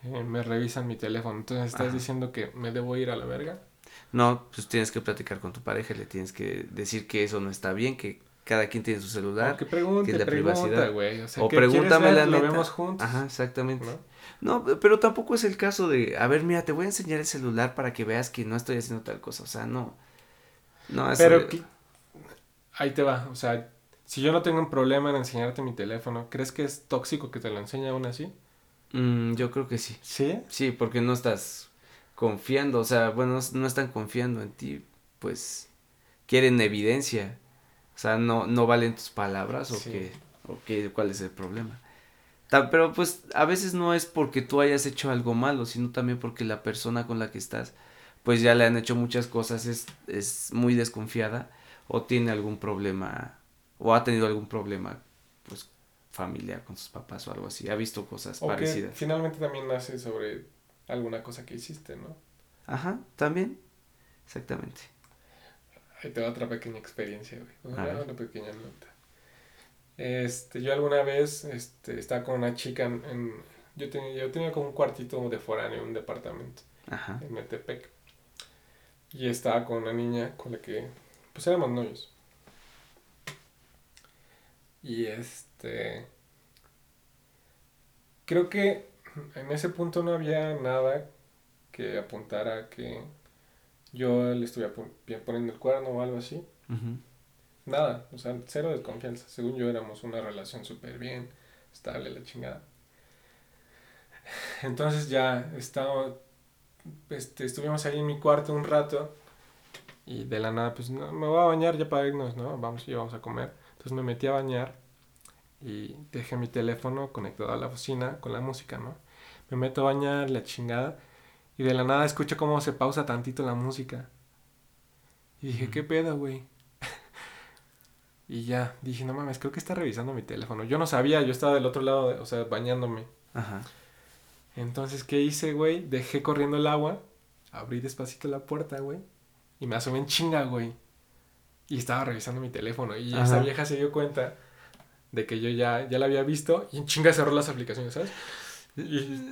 Eh, me revisan mi teléfono, entonces estás
Ajá.
diciendo que me debo ir a la verga.
No, pues tienes que platicar con tu pareja, le tienes que decir que eso no está bien, que cada quien tiene su celular.
O que pregunte,
que es la
pregunta,
privacidad.
O sea,
o
¿qué quieres
pregúntame
ver?
la
Lo
neta.
vemos juntos.
Ajá, exactamente.
¿no?
No, pero tampoco es el caso de, a ver, mira, te voy a enseñar el celular para que veas que no estoy haciendo tal cosa. O sea, no. No, eso-
Pero que- ahí te va. O sea, si yo no tengo un problema en enseñarte mi teléfono, ¿crees que es tóxico que te lo enseñe aún así?
Mm, yo creo que sí.
Sí.
Sí, porque no estás confiando. O sea, bueno, no están confiando en ti. Pues quieren evidencia. O sea, no, no valen tus palabras o
Sí.
o qué, cuál es el problema. Pero pues a veces no es porque tú hayas hecho algo malo, sino también porque la persona con la que estás, pues ya le han hecho muchas cosas, es, es muy desconfiada o tiene algún problema o ha tenido algún problema, pues familiar con sus papás o algo así. Ha visto cosas
O que
parecidas.
finalmente también nace sobre alguna cosa que hiciste, ¿no?
Ajá, también. Exactamente.
Ahí te va otra pequeña experiencia, güey. Una pequeña nota. Este, yo alguna vez este, estaba con una chica en, en- yo, tenía, yo tenía como un cuartito de foráneo, un departamento
Ajá.
en Metepec. Y estaba con una niña con la que, pues éramos novios. Y este, creo que en ese punto no había nada que apuntara a que yo le estuviera pon- poniendo el cuerno o algo así. Nada, o sea, cero desconfianza. Según yo éramos una relación súper bien, estable, la chingada. Entonces ya estaba, este, estuvimos ahí en mi cuarto un rato y de la nada, pues no, me voy a bañar ya para irnos, ¿no? Vamos y vamos a comer. Entonces me metí a bañar y dejé mi teléfono conectado a la bocina con la música, ¿no? Me meto a bañar, la chingada, y de la nada escucho cómo se pausa tantito la música. Y dije. ¿qué pedo, güey? Y ya, dije, no mames, creo que está revisando mi teléfono. Yo no sabía, yo estaba del otro lado, de- o sea, bañándome.
Ajá.
Entonces, ¿qué hice, güey? Dejé corriendo el agua, abrí despacito la puerta, güey, y me asomé en chinga, güey. Y estaba revisando mi teléfono. Y esa vieja se dio cuenta de que yo ya, ya la había visto y en chinga cerró las aplicaciones, ¿sabes? Y,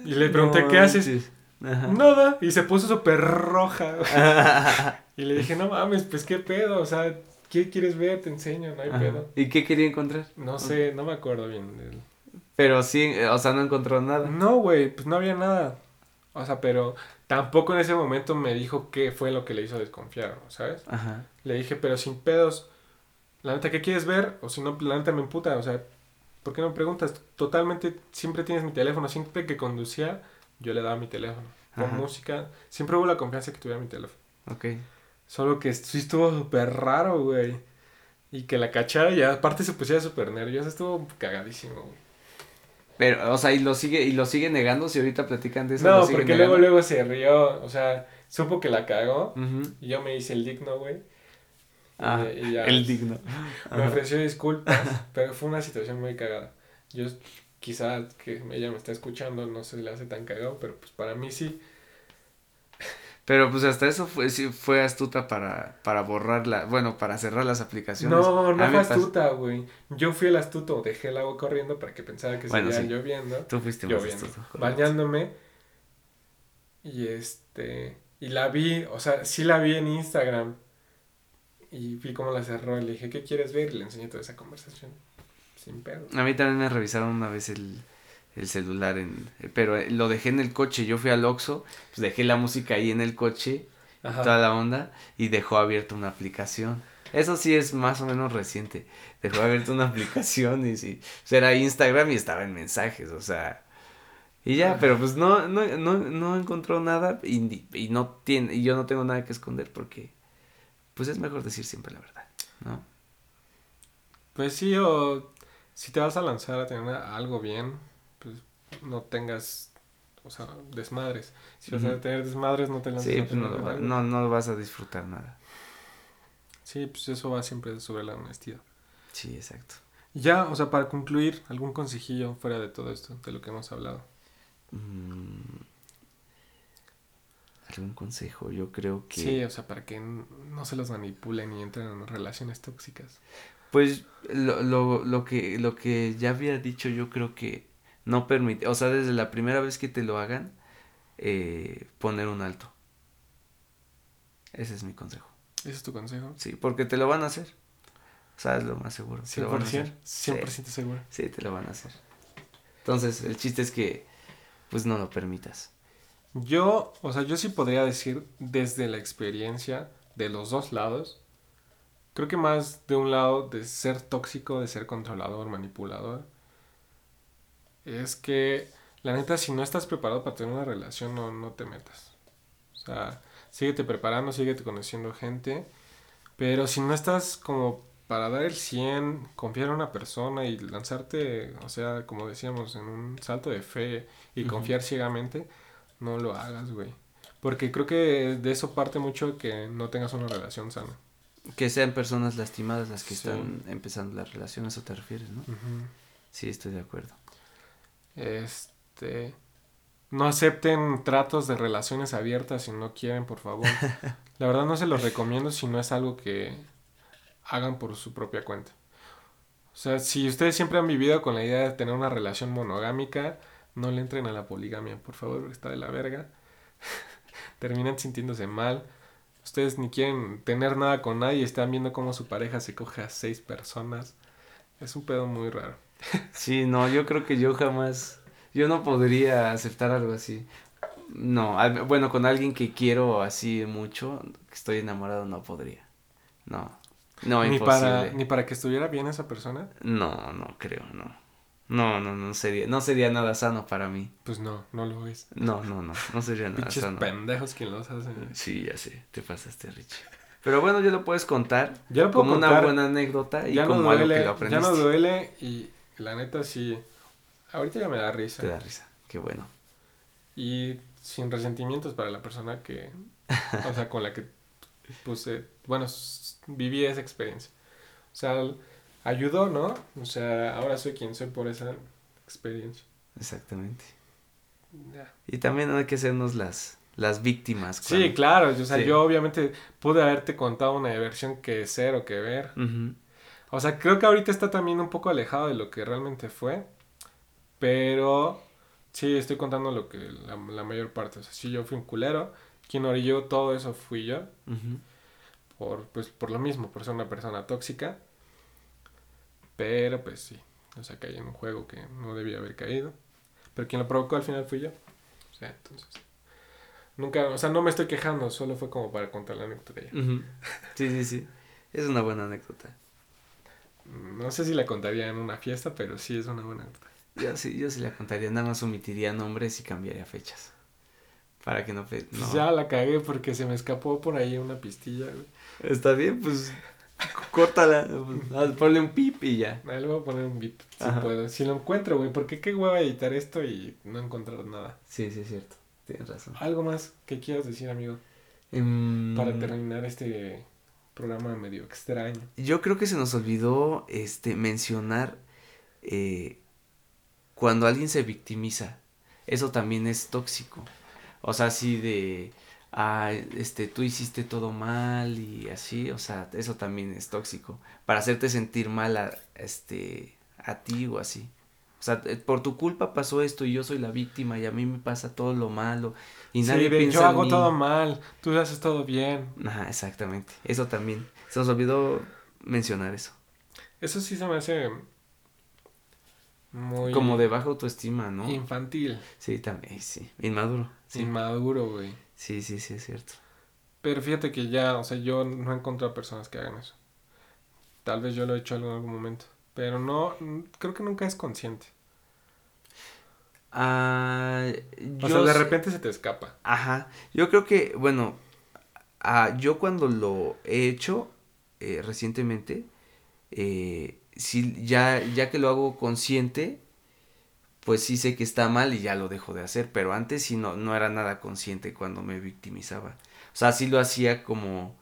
y le pregunté,
No
¿qué haces?
Ajá.
Nada. Y se puso súper roja, güey. [laughs] Y le dije, no mames, pues qué pedo, o sea, ¿qué quieres ver? Te enseño, no hay
Ajá.
pedo.
¿Y qué quería encontrar?
No sé, no me acuerdo bien. del-
Pero sí, eh, o sea, no encontró nada.
No, güey, pues no había nada. O sea, pero tampoco en ese momento me dijo qué fue lo que le hizo desconfiar, ¿sabes?
Ajá.
Le dije, pero sin pedos, la neta, ¿qué quieres ver? O si no, la neta me emputa, o sea, ¿por qué no me preguntas? Totalmente, siempre tienes mi teléfono, siempre que conducía, yo le daba mi teléfono. Con
Ajá.
música, siempre hubo la confianza que tuviera mi teléfono.
Ok.
Solo que sí estuvo súper raro, güey. Y que la cachara y aparte se pusiera súper nerviosa, estuvo cagadísimo, güey.
Pero, o sea, y lo sigue, y lo sigue negando si ahorita platican de eso.
No, porque luego,
negando?
luego se rió, o sea, supo que la cagó
Ujú.
y yo me hice el digno, güey.
Ah,
Y- y ya,
el digno.
Me
Ajá.
ofreció disculpas, [laughs] pero fue una situación muy cagada. Yo quizá que ella me está escuchando, no se le hace tan cagado, pero pues para mí sí.
Pero pues hasta eso fue, sí, fue astuta para, para borrarla, bueno, para cerrar las aplicaciones.
No, no fue astuta, güey. Yo fui el astuto, dejé el agua corriendo para que pensara que
Bueno,
seguía
sí.
lloviendo.
Tú fuiste más
lloviendo,
astuto.
bañándome. Y este. Y la vi, o sea, sí la vi en Instagram. Y vi cómo la cerró. Y le dije, ¿qué quieres ver? Y le enseñé toda esa conversación. Sin pedo.
A mí también me revisaron una vez el, el celular, en, pero eh, lo dejé en el coche. Yo fui al Oxxo, pues dejé la música ahí en el coche,
Ajá.
toda la onda, y dejó abierta una aplicación. Eso sí es más o menos reciente. Dejó abierta una [laughs] aplicación y sí, pues era Instagram y estaba en mensajes, o sea. Y ya, pero pues no, no, no, no encontró nada y, y no tiene, y yo no tengo nada que esconder porque, pues es mejor decir siempre la verdad, ¿no?
Pues sí, o si te vas a lanzar a tener algo bien, no tengas, o sea, desmadres. Si vas a tener desmadres, no te lances
Sí, pues no, lo va- no, no vas a disfrutar nada.
Sí, pues eso va siempre sobre la honestidad.
Sí, exacto.
Ya, o sea, para concluir, algún consejillo fuera de todo esto, de lo que hemos hablado.
Mm, ¿Algún consejo? Yo creo que...
Sí, o sea, para que no se los manipulen y entren en relaciones tóxicas.
Pues lo, lo, lo, que, lo que ya había dicho yo creo que no permite, o sea, desde la primera vez que te lo hagan, eh, poner un alto. Ese es mi consejo.
¿Ese es tu consejo?
Sí, porque te lo van a hacer. O sea, es lo más seguro. te lo van a
100%,
hacer.
100%
Sí,
seguro.
sí, te lo van a hacer. Entonces, el chiste es que, pues no lo permitas.
Yo, o sea, yo sí podría decir desde la experiencia de los dos lados, creo que más de un lado de ser tóxico, de ser controlador, manipulador, es que la neta si no estás preparado para tener una relación no, no te metas. O sea, síguete preparando, síguete conociendo gente, pero si no estás como para dar el 100, confiar en una persona y lanzarte, o sea, como decíamos, en un salto de fe y confiar ciegamente, no lo hagas, güey. Porque creo que de eso parte mucho que no tengas una relación sana.
Que sean personas lastimadas las que
Sí.
están empezando la relación, a eso te refieres, ¿no? Sí, estoy de acuerdo.
Este. No acepten tratos de relaciones abiertas si no quieren, por favor. [laughs] La verdad no se los recomiendo si no es algo que hagan por su propia cuenta. O sea, si ustedes siempre han vivido con la idea de tener una relación monogámica, no le entren a la poligamia, por favor, porque está de la verga. [laughs] Terminan sintiéndose mal. Ustedes ni quieren tener nada con nadie, están viendo cómo su pareja se coge a seis personas. Es un pedo muy raro.
Sí, no, yo creo que yo jamás, yo no podría aceptar algo así. No, al- bueno, con alguien que quiero así mucho, que estoy enamorado, no podría. No, no,
ni,
imposible.
para, ni para que estuviera bien esa persona.
No, no creo, no. No, no, no sería, no sería nada sano para mí.
Pues no, no lo es.
No, no, no, no sería nada
Pinches
sano.
pendejos quien los hacen.
Sí, ya sé, te pasaste, Richie. Pero bueno, ya lo puedes contar
Ya lo puedo
como una
contar.
buena anécdota y
ya no
como algo
duele,
que lo
ya
aprendiste.
no duele y la neta sí. Ahorita ya me da risa.
Te da risa, qué bueno.
Y sin resentimientos para la persona que, o sea, con la que puse, bueno, viví esa experiencia. O sea, ayudó, ¿no? O sea, ahora soy quien soy por esa experiencia.
Exactamente.
Ya.
Y también hay que hacernos las, las víctimas.
Sí,
cuando-
claro, o sea,
Sí.
yo obviamente pude haberte contado una versión que ser o que ver.
Ujú.
O sea, creo que ahorita está también un poco alejado de lo que realmente fue. Pero sí, estoy contando lo que la, la mayor parte. O sea, sí, yo fui un culero. Quien orilló todo eso fui yo. Por, pues, por lo mismo, por ser una persona tóxica. Pero pues sí. O sea, caí en un juego que no debía haber caído. Pero quien lo provocó al final fui yo. O sea, entonces. Nunca, o sea, no me estoy quejando, solo fue como para contar la anécdota de ella.
Ujú. Sí, sí, sí. Es una buena anécdota.
No sé si la contaría en una fiesta, pero sí es una buena anécdota.
Yo sí, yo sí la contaría, nada más omitiría nombres y cambiaría fechas. Para que no...
Pues
no.
ya la cagué porque se me escapó por ahí una pistilla, güey.
Está bien, pues córtala. pues, Ponle un pip y ya.
Ahí le voy a poner un beat, si puedo. Si lo encuentro, güey, porque qué hueva editar esto y no encontrar nada.
Sí, sí, es cierto. Tienes razón.
¿Algo más que quieras decir, amigo?
Em,
Para terminar este programa medio extraño.
Yo creo que se nos olvidó este mencionar eh, cuando alguien se victimiza. Eso también es tóxico. O sea, así de ah, este, tú hiciste todo mal y así, o sea, eso también es tóxico, para hacerte sentir mal a, este, a ti o así. O sea, eh, por tu culpa pasó esto y yo soy la víctima y a mí me pasa todo lo malo y nadie
Sí,
piensa
yo
en
hago
mí.
todo mal, tú haces todo bien.
Ajá, exactamente. Eso también. Se nos olvidó mencionar eso.
Eso sí se me hace muy
Como de baja autoestima, ¿no?
infantil,
Sí, también, sí. Inmaduro. Sí.
inmaduro, güey.
sí, sí, sí, es cierto.
Pero fíjate que ya, o sea, yo no he encontrado personas que hagan eso. Tal vez yo lo he hecho en algún momento, pero no, creo que nunca es consciente. O
yo
sea, de repente se te escapa.
Ajá. Yo creo que, bueno, ah, yo cuando lo he hecho eh, recientemente, eh, sí, ya, ya que lo hago consciente, pues sí sé que está mal y ya lo dejo de hacer, pero antes sí no, no era nada consciente cuando me victimizaba. O sea, sí lo hacía como,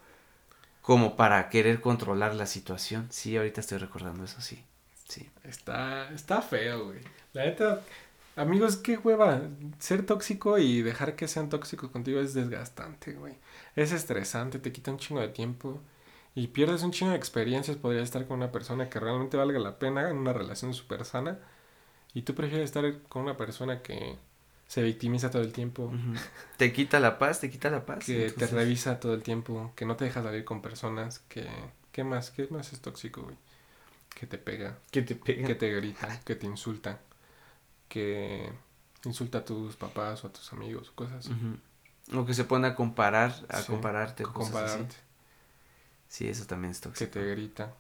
como para querer controlar la situación. Sí, ahorita estoy recordando eso, sí. Sí.
Está, está feo, güey. La neta, amigos, qué hueva. Ser tóxico y dejar que sean tóxicos contigo es desgastante, güey. Es estresante, te quita un chingo de tiempo. Y pierdes un chingo de experiencias. Podrías estar con una persona que realmente valga la pena en una relación súper sana. Y tú prefieres estar con una persona que se victimiza todo el tiempo. [laughs]
Te quita la paz, te quita la paz.
Que te revisa todo el tiempo. Que no te deja salir con personas. Que... ¿Qué más? ¿Qué más es tóxico, güey? Que te pega.
que te pega.
que te gritan, que te insultan, que insulta a tus papás o a tus amigos o cosas así.
O que se pone a comparar, a
Sí,
compararte. Así.
compararte,
Sí, eso también es
que
tóxico.
te gritan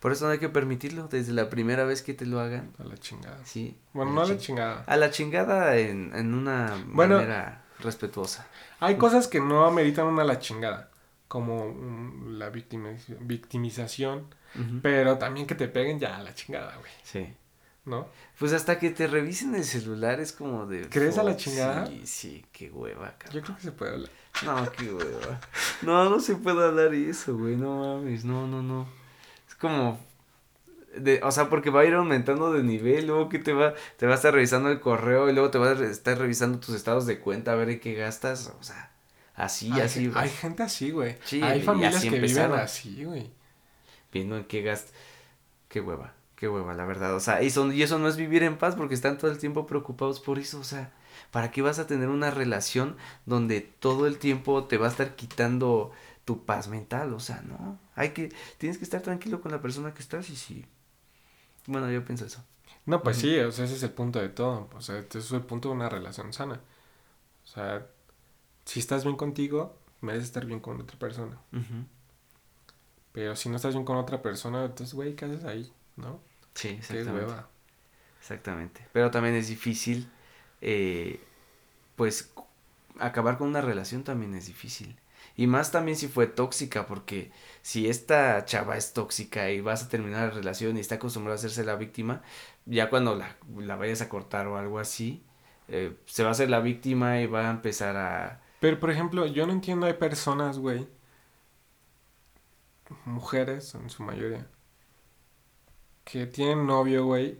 Por eso no hay que permitirlo desde la primera vez que te lo hagan.
a la chingada.
Sí.
Bueno,
a
no a la
ching-
chingada.
A la chingada en, en una
Bueno.
manera respetuosa.
Hay cosas que no ameritan una a la chingada, como mm, la victimi- victimización, pero también que te peguen ya a la chingada, güey,
Sí.
¿No?
Pues hasta que te revisen el celular es como de...
¿Crees a la chingada?
Sí, sí, qué hueva, cabrón.
Yo creo que se puede hablar.
No, qué hueva. No, no se puede hablar eso, güey. No mames, no, no, no. Es como. De, o sea, porque va a ir aumentando de nivel, luego que te va, te va a estar revisando el correo y luego te va a estar revisando tus estados de cuenta a ver en qué gastas. O sea, así,
hay,
así.
hay gente así, güey.
Sí,
hay familias
así
que viven así, güey.
Viendo en qué gastas. Qué hueva, qué hueva, la verdad. O sea, y, son, y eso no es vivir en paz porque están todo el tiempo preocupados por eso. O sea, ¿para qué vas a tener una relación donde todo el tiempo te va a estar quitando tu paz mental? O sea, no. Hay que, tienes que estar tranquilo con la persona que estás y sí. Bueno, yo pienso eso.
No, pues sí, o sea, ese es el punto de todo. O sea, ese es el punto de una relación sana. O sea, si estás bien contigo, mereces estar bien con otra persona. Pero si no estás bien con otra persona, entonces, güey, ¿qué haces ahí? ¿No?
Sí,
Qué
exactamente.
hueva.
Exactamente. Pero también es difícil, eh, pues, acabar con una relación también es difícil. Y más también si fue tóxica, porque si esta chava es tóxica y vas a terminar la relación y está acostumbrada a hacerse la víctima, ya cuando la, la vayas a cortar o algo así, eh, se va a hacer la víctima y va a empezar a...
Pero, por ejemplo, yo no entiendo, hay personas, güey, mujeres en su mayoría, que tienen novio, güey,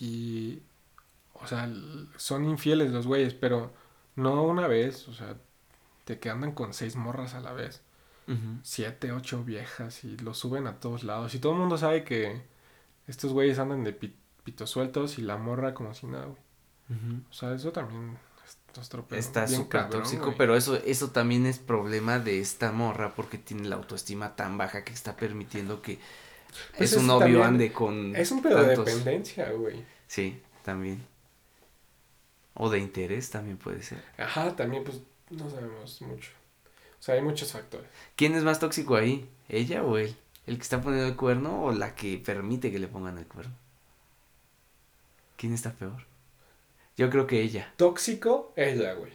y, o sea, son infieles los güeyes, pero no una vez, o sea, de que andan con seis morras a la vez.
ujú.
siete, ocho viejas y lo suben a todos lados. Y todo el mundo sabe que estos güeyes andan de pi- pitos sueltos y la morra como si nada, güey.
Ujú.
O sea, eso también.
Está súper tóxico, pero eso, eso también es problema de esta morra porque tiene la autoestima tan baja que está permitiendo que
Pues
es un novio ande con
Es un pedo de dependencia, güey.
Sí, también. O de interés también puede ser.
Ajá, también pues no sabemos mucho. O sea, hay muchos factores.
¿Quién es más tóxico ahí? ¿Ella o él? ¿El que está poniendo el cuerno o la que permite que le pongan el cuerno? ¿Quién está peor? Yo creo que ella.
Tóxico, ella, güey.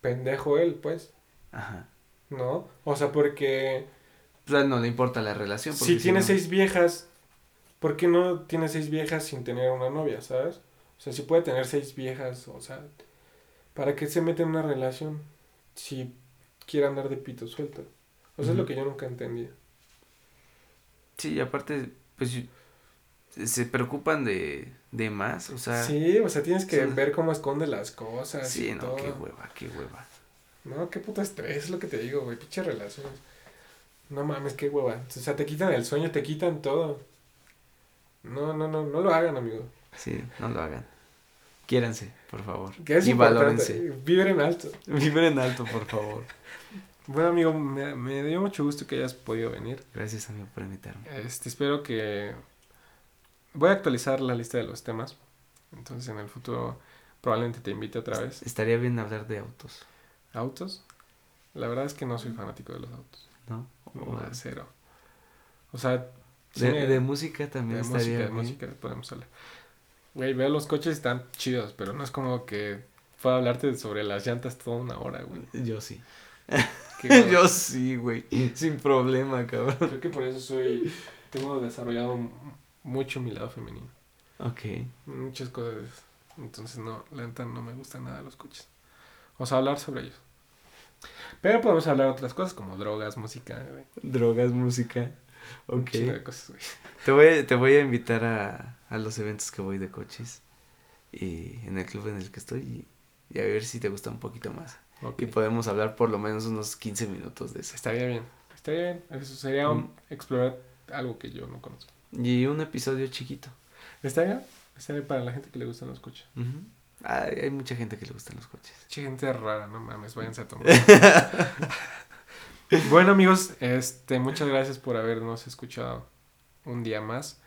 Pendejo él, pues.
Ajá.
¿No? O sea, porque
Pues a él no le importa la relación. porque
si tiene
no-
seis viejas, ¿por qué no tiene seis viejas sin tener una novia, sabes? O sea, si puede tener seis viejas, o sea, ¿para qué se mete en una relación si quiere andar de pito suelto? O sea, es lo que yo nunca entendí.
Sí, y aparte, pues se preocupan de, de más, o sea.
Sí, o sea, tienes que ver cómo esconde las cosas.
Sí,
y
no,
todo.
qué hueva, qué hueva.
No, qué puto estrés, es lo que te digo, güey. Pinche relaciones. No mames, qué hueva. O sea, te quitan el sueño, te quitan todo. No, no, no, no lo hagan, amigo.
Sí, no lo hagan. Quiéranse, por favor.
Que es
y
importante.
valórense.
Vibren alto.
Vibren alto, por favor.
Bueno, amigo, me, me dio mucho gusto que hayas podido venir.
Gracias, amigo, por invitarme.
Este, espero que... Voy a actualizar la lista de los temas. Entonces, en el futuro probablemente te invite otra vez.
Estaría bien hablar de autos,
¿Autos? La verdad es que no soy fanático de los autos.
¿No? O
de cero. O sea, sí
de,
me-
de música también
de
estaría
música, de música podemos hablar. Güey, veo los coches están chidos, pero no es como que pueda hablarte sobre las llantas toda una hora, güey.
Yo sí. [laughs] Yo sí, güey. Sin problema, cabrón.
Creo que por eso soy... Tengo desarrollado mucho mi lado femenino.
Ok.
Muchas cosas. Entonces, no, la neta no me gustan nada los coches. O sea, hablar sobre ellos. Pero podemos hablar de otras cosas como drogas, música, güey.
Drogas, música. Ok.
de cosas, güey.
Te voy, te voy a invitar a, a los eventos que voy de coches. Y en el club en el que estoy. Y, y a ver si te gusta un poquito más.
Ok.
Y podemos hablar por lo menos unos 15 minutos de eso.
Estaría bien. Estaría bien. Eso sería un-
Mm.
explorar algo que yo no conozco.
Y un episodio chiquito.
¿Estaría bien? Estaría bien para la gente que le gustan los coches.
Ujú. Ay, hay mucha gente que le gustan los coches.
Che, gente rara, no mames, váyanse a tomar. [laughs] bueno, amigos, este, muchas gracias por habernos escuchado un día más.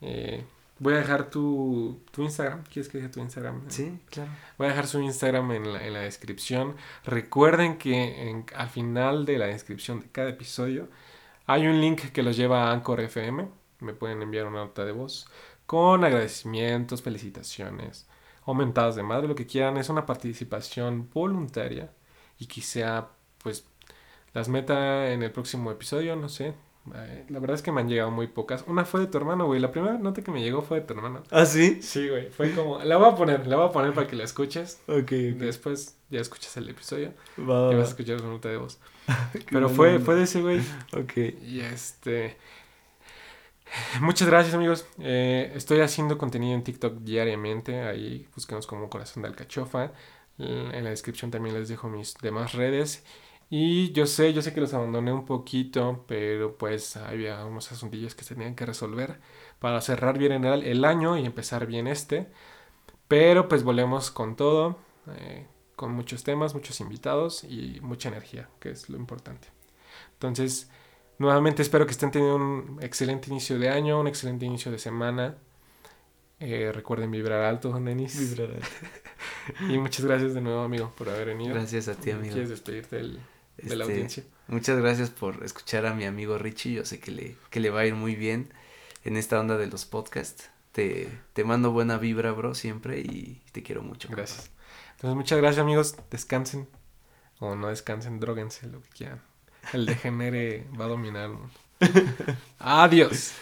Eh, voy a dejar tu, tu Instagram. ¿Quieres que deje tu Instagram?
Sí, claro.
Voy a dejar su Instagram en la, en la descripción. Recuerden que en- al final de la descripción de cada episodio hay un link que los lleva a Anchor FM. Me pueden enviar una nota de voz con agradecimientos, felicitaciones, aumentadas de madre, lo que quieran. Es una participación voluntaria y quizá pues las meta en el próximo episodio, no sé. Eh, La verdad es que me han llegado muy pocas. Una fue de tu hermano, güey. La primera nota que me llegó fue de tu hermano.
¿Ah, sí?
Sí, güey. Fue como. La voy a poner, la voy a poner para que la escuches.
Ok,
Después ya escuchas el episodio
Va,
y
va,
vas a escuchar su nota de voz. [laughs] Pero fue, fue de ese güey.
Ok.
Y este. Muchas gracias, amigos. Eh, estoy haciendo contenido en TikTok diariamente. Ahí búsquenos como Corazón de Alcachofa. En la descripción también les dejo mis demás redes. Y yo sé, yo sé que los abandoné un poquito, pero pues había unos asuntillos que se tenían que resolver para cerrar bien el, el año y empezar bien este. Pero pues volvemos con todo, eh, con muchos temas, muchos invitados y mucha energía, que es lo importante. Entonces, nuevamente espero que estén teniendo un excelente inicio de año, un excelente inicio de semana. Eh, recuerden vibrar alto, nenis.
Vibrar [laughs]
Y muchas gracias de nuevo, amigo, por haber venido.
Gracias a ti, amigo.
¿Quieres despedirte del- de la
Este,
audiencia?
Muchas gracias por escuchar a mi amigo Richie. Yo sé que le, que le va a ir muy bien en esta onda de los podcasts. Te, te mando buena vibra, bro, siempre y te quiero mucho.
Gracias. Entonces, muchas gracias, amigos. Descansen. O no descansen, droguense, lo que quieran. El degenere va a dominar. Adiós.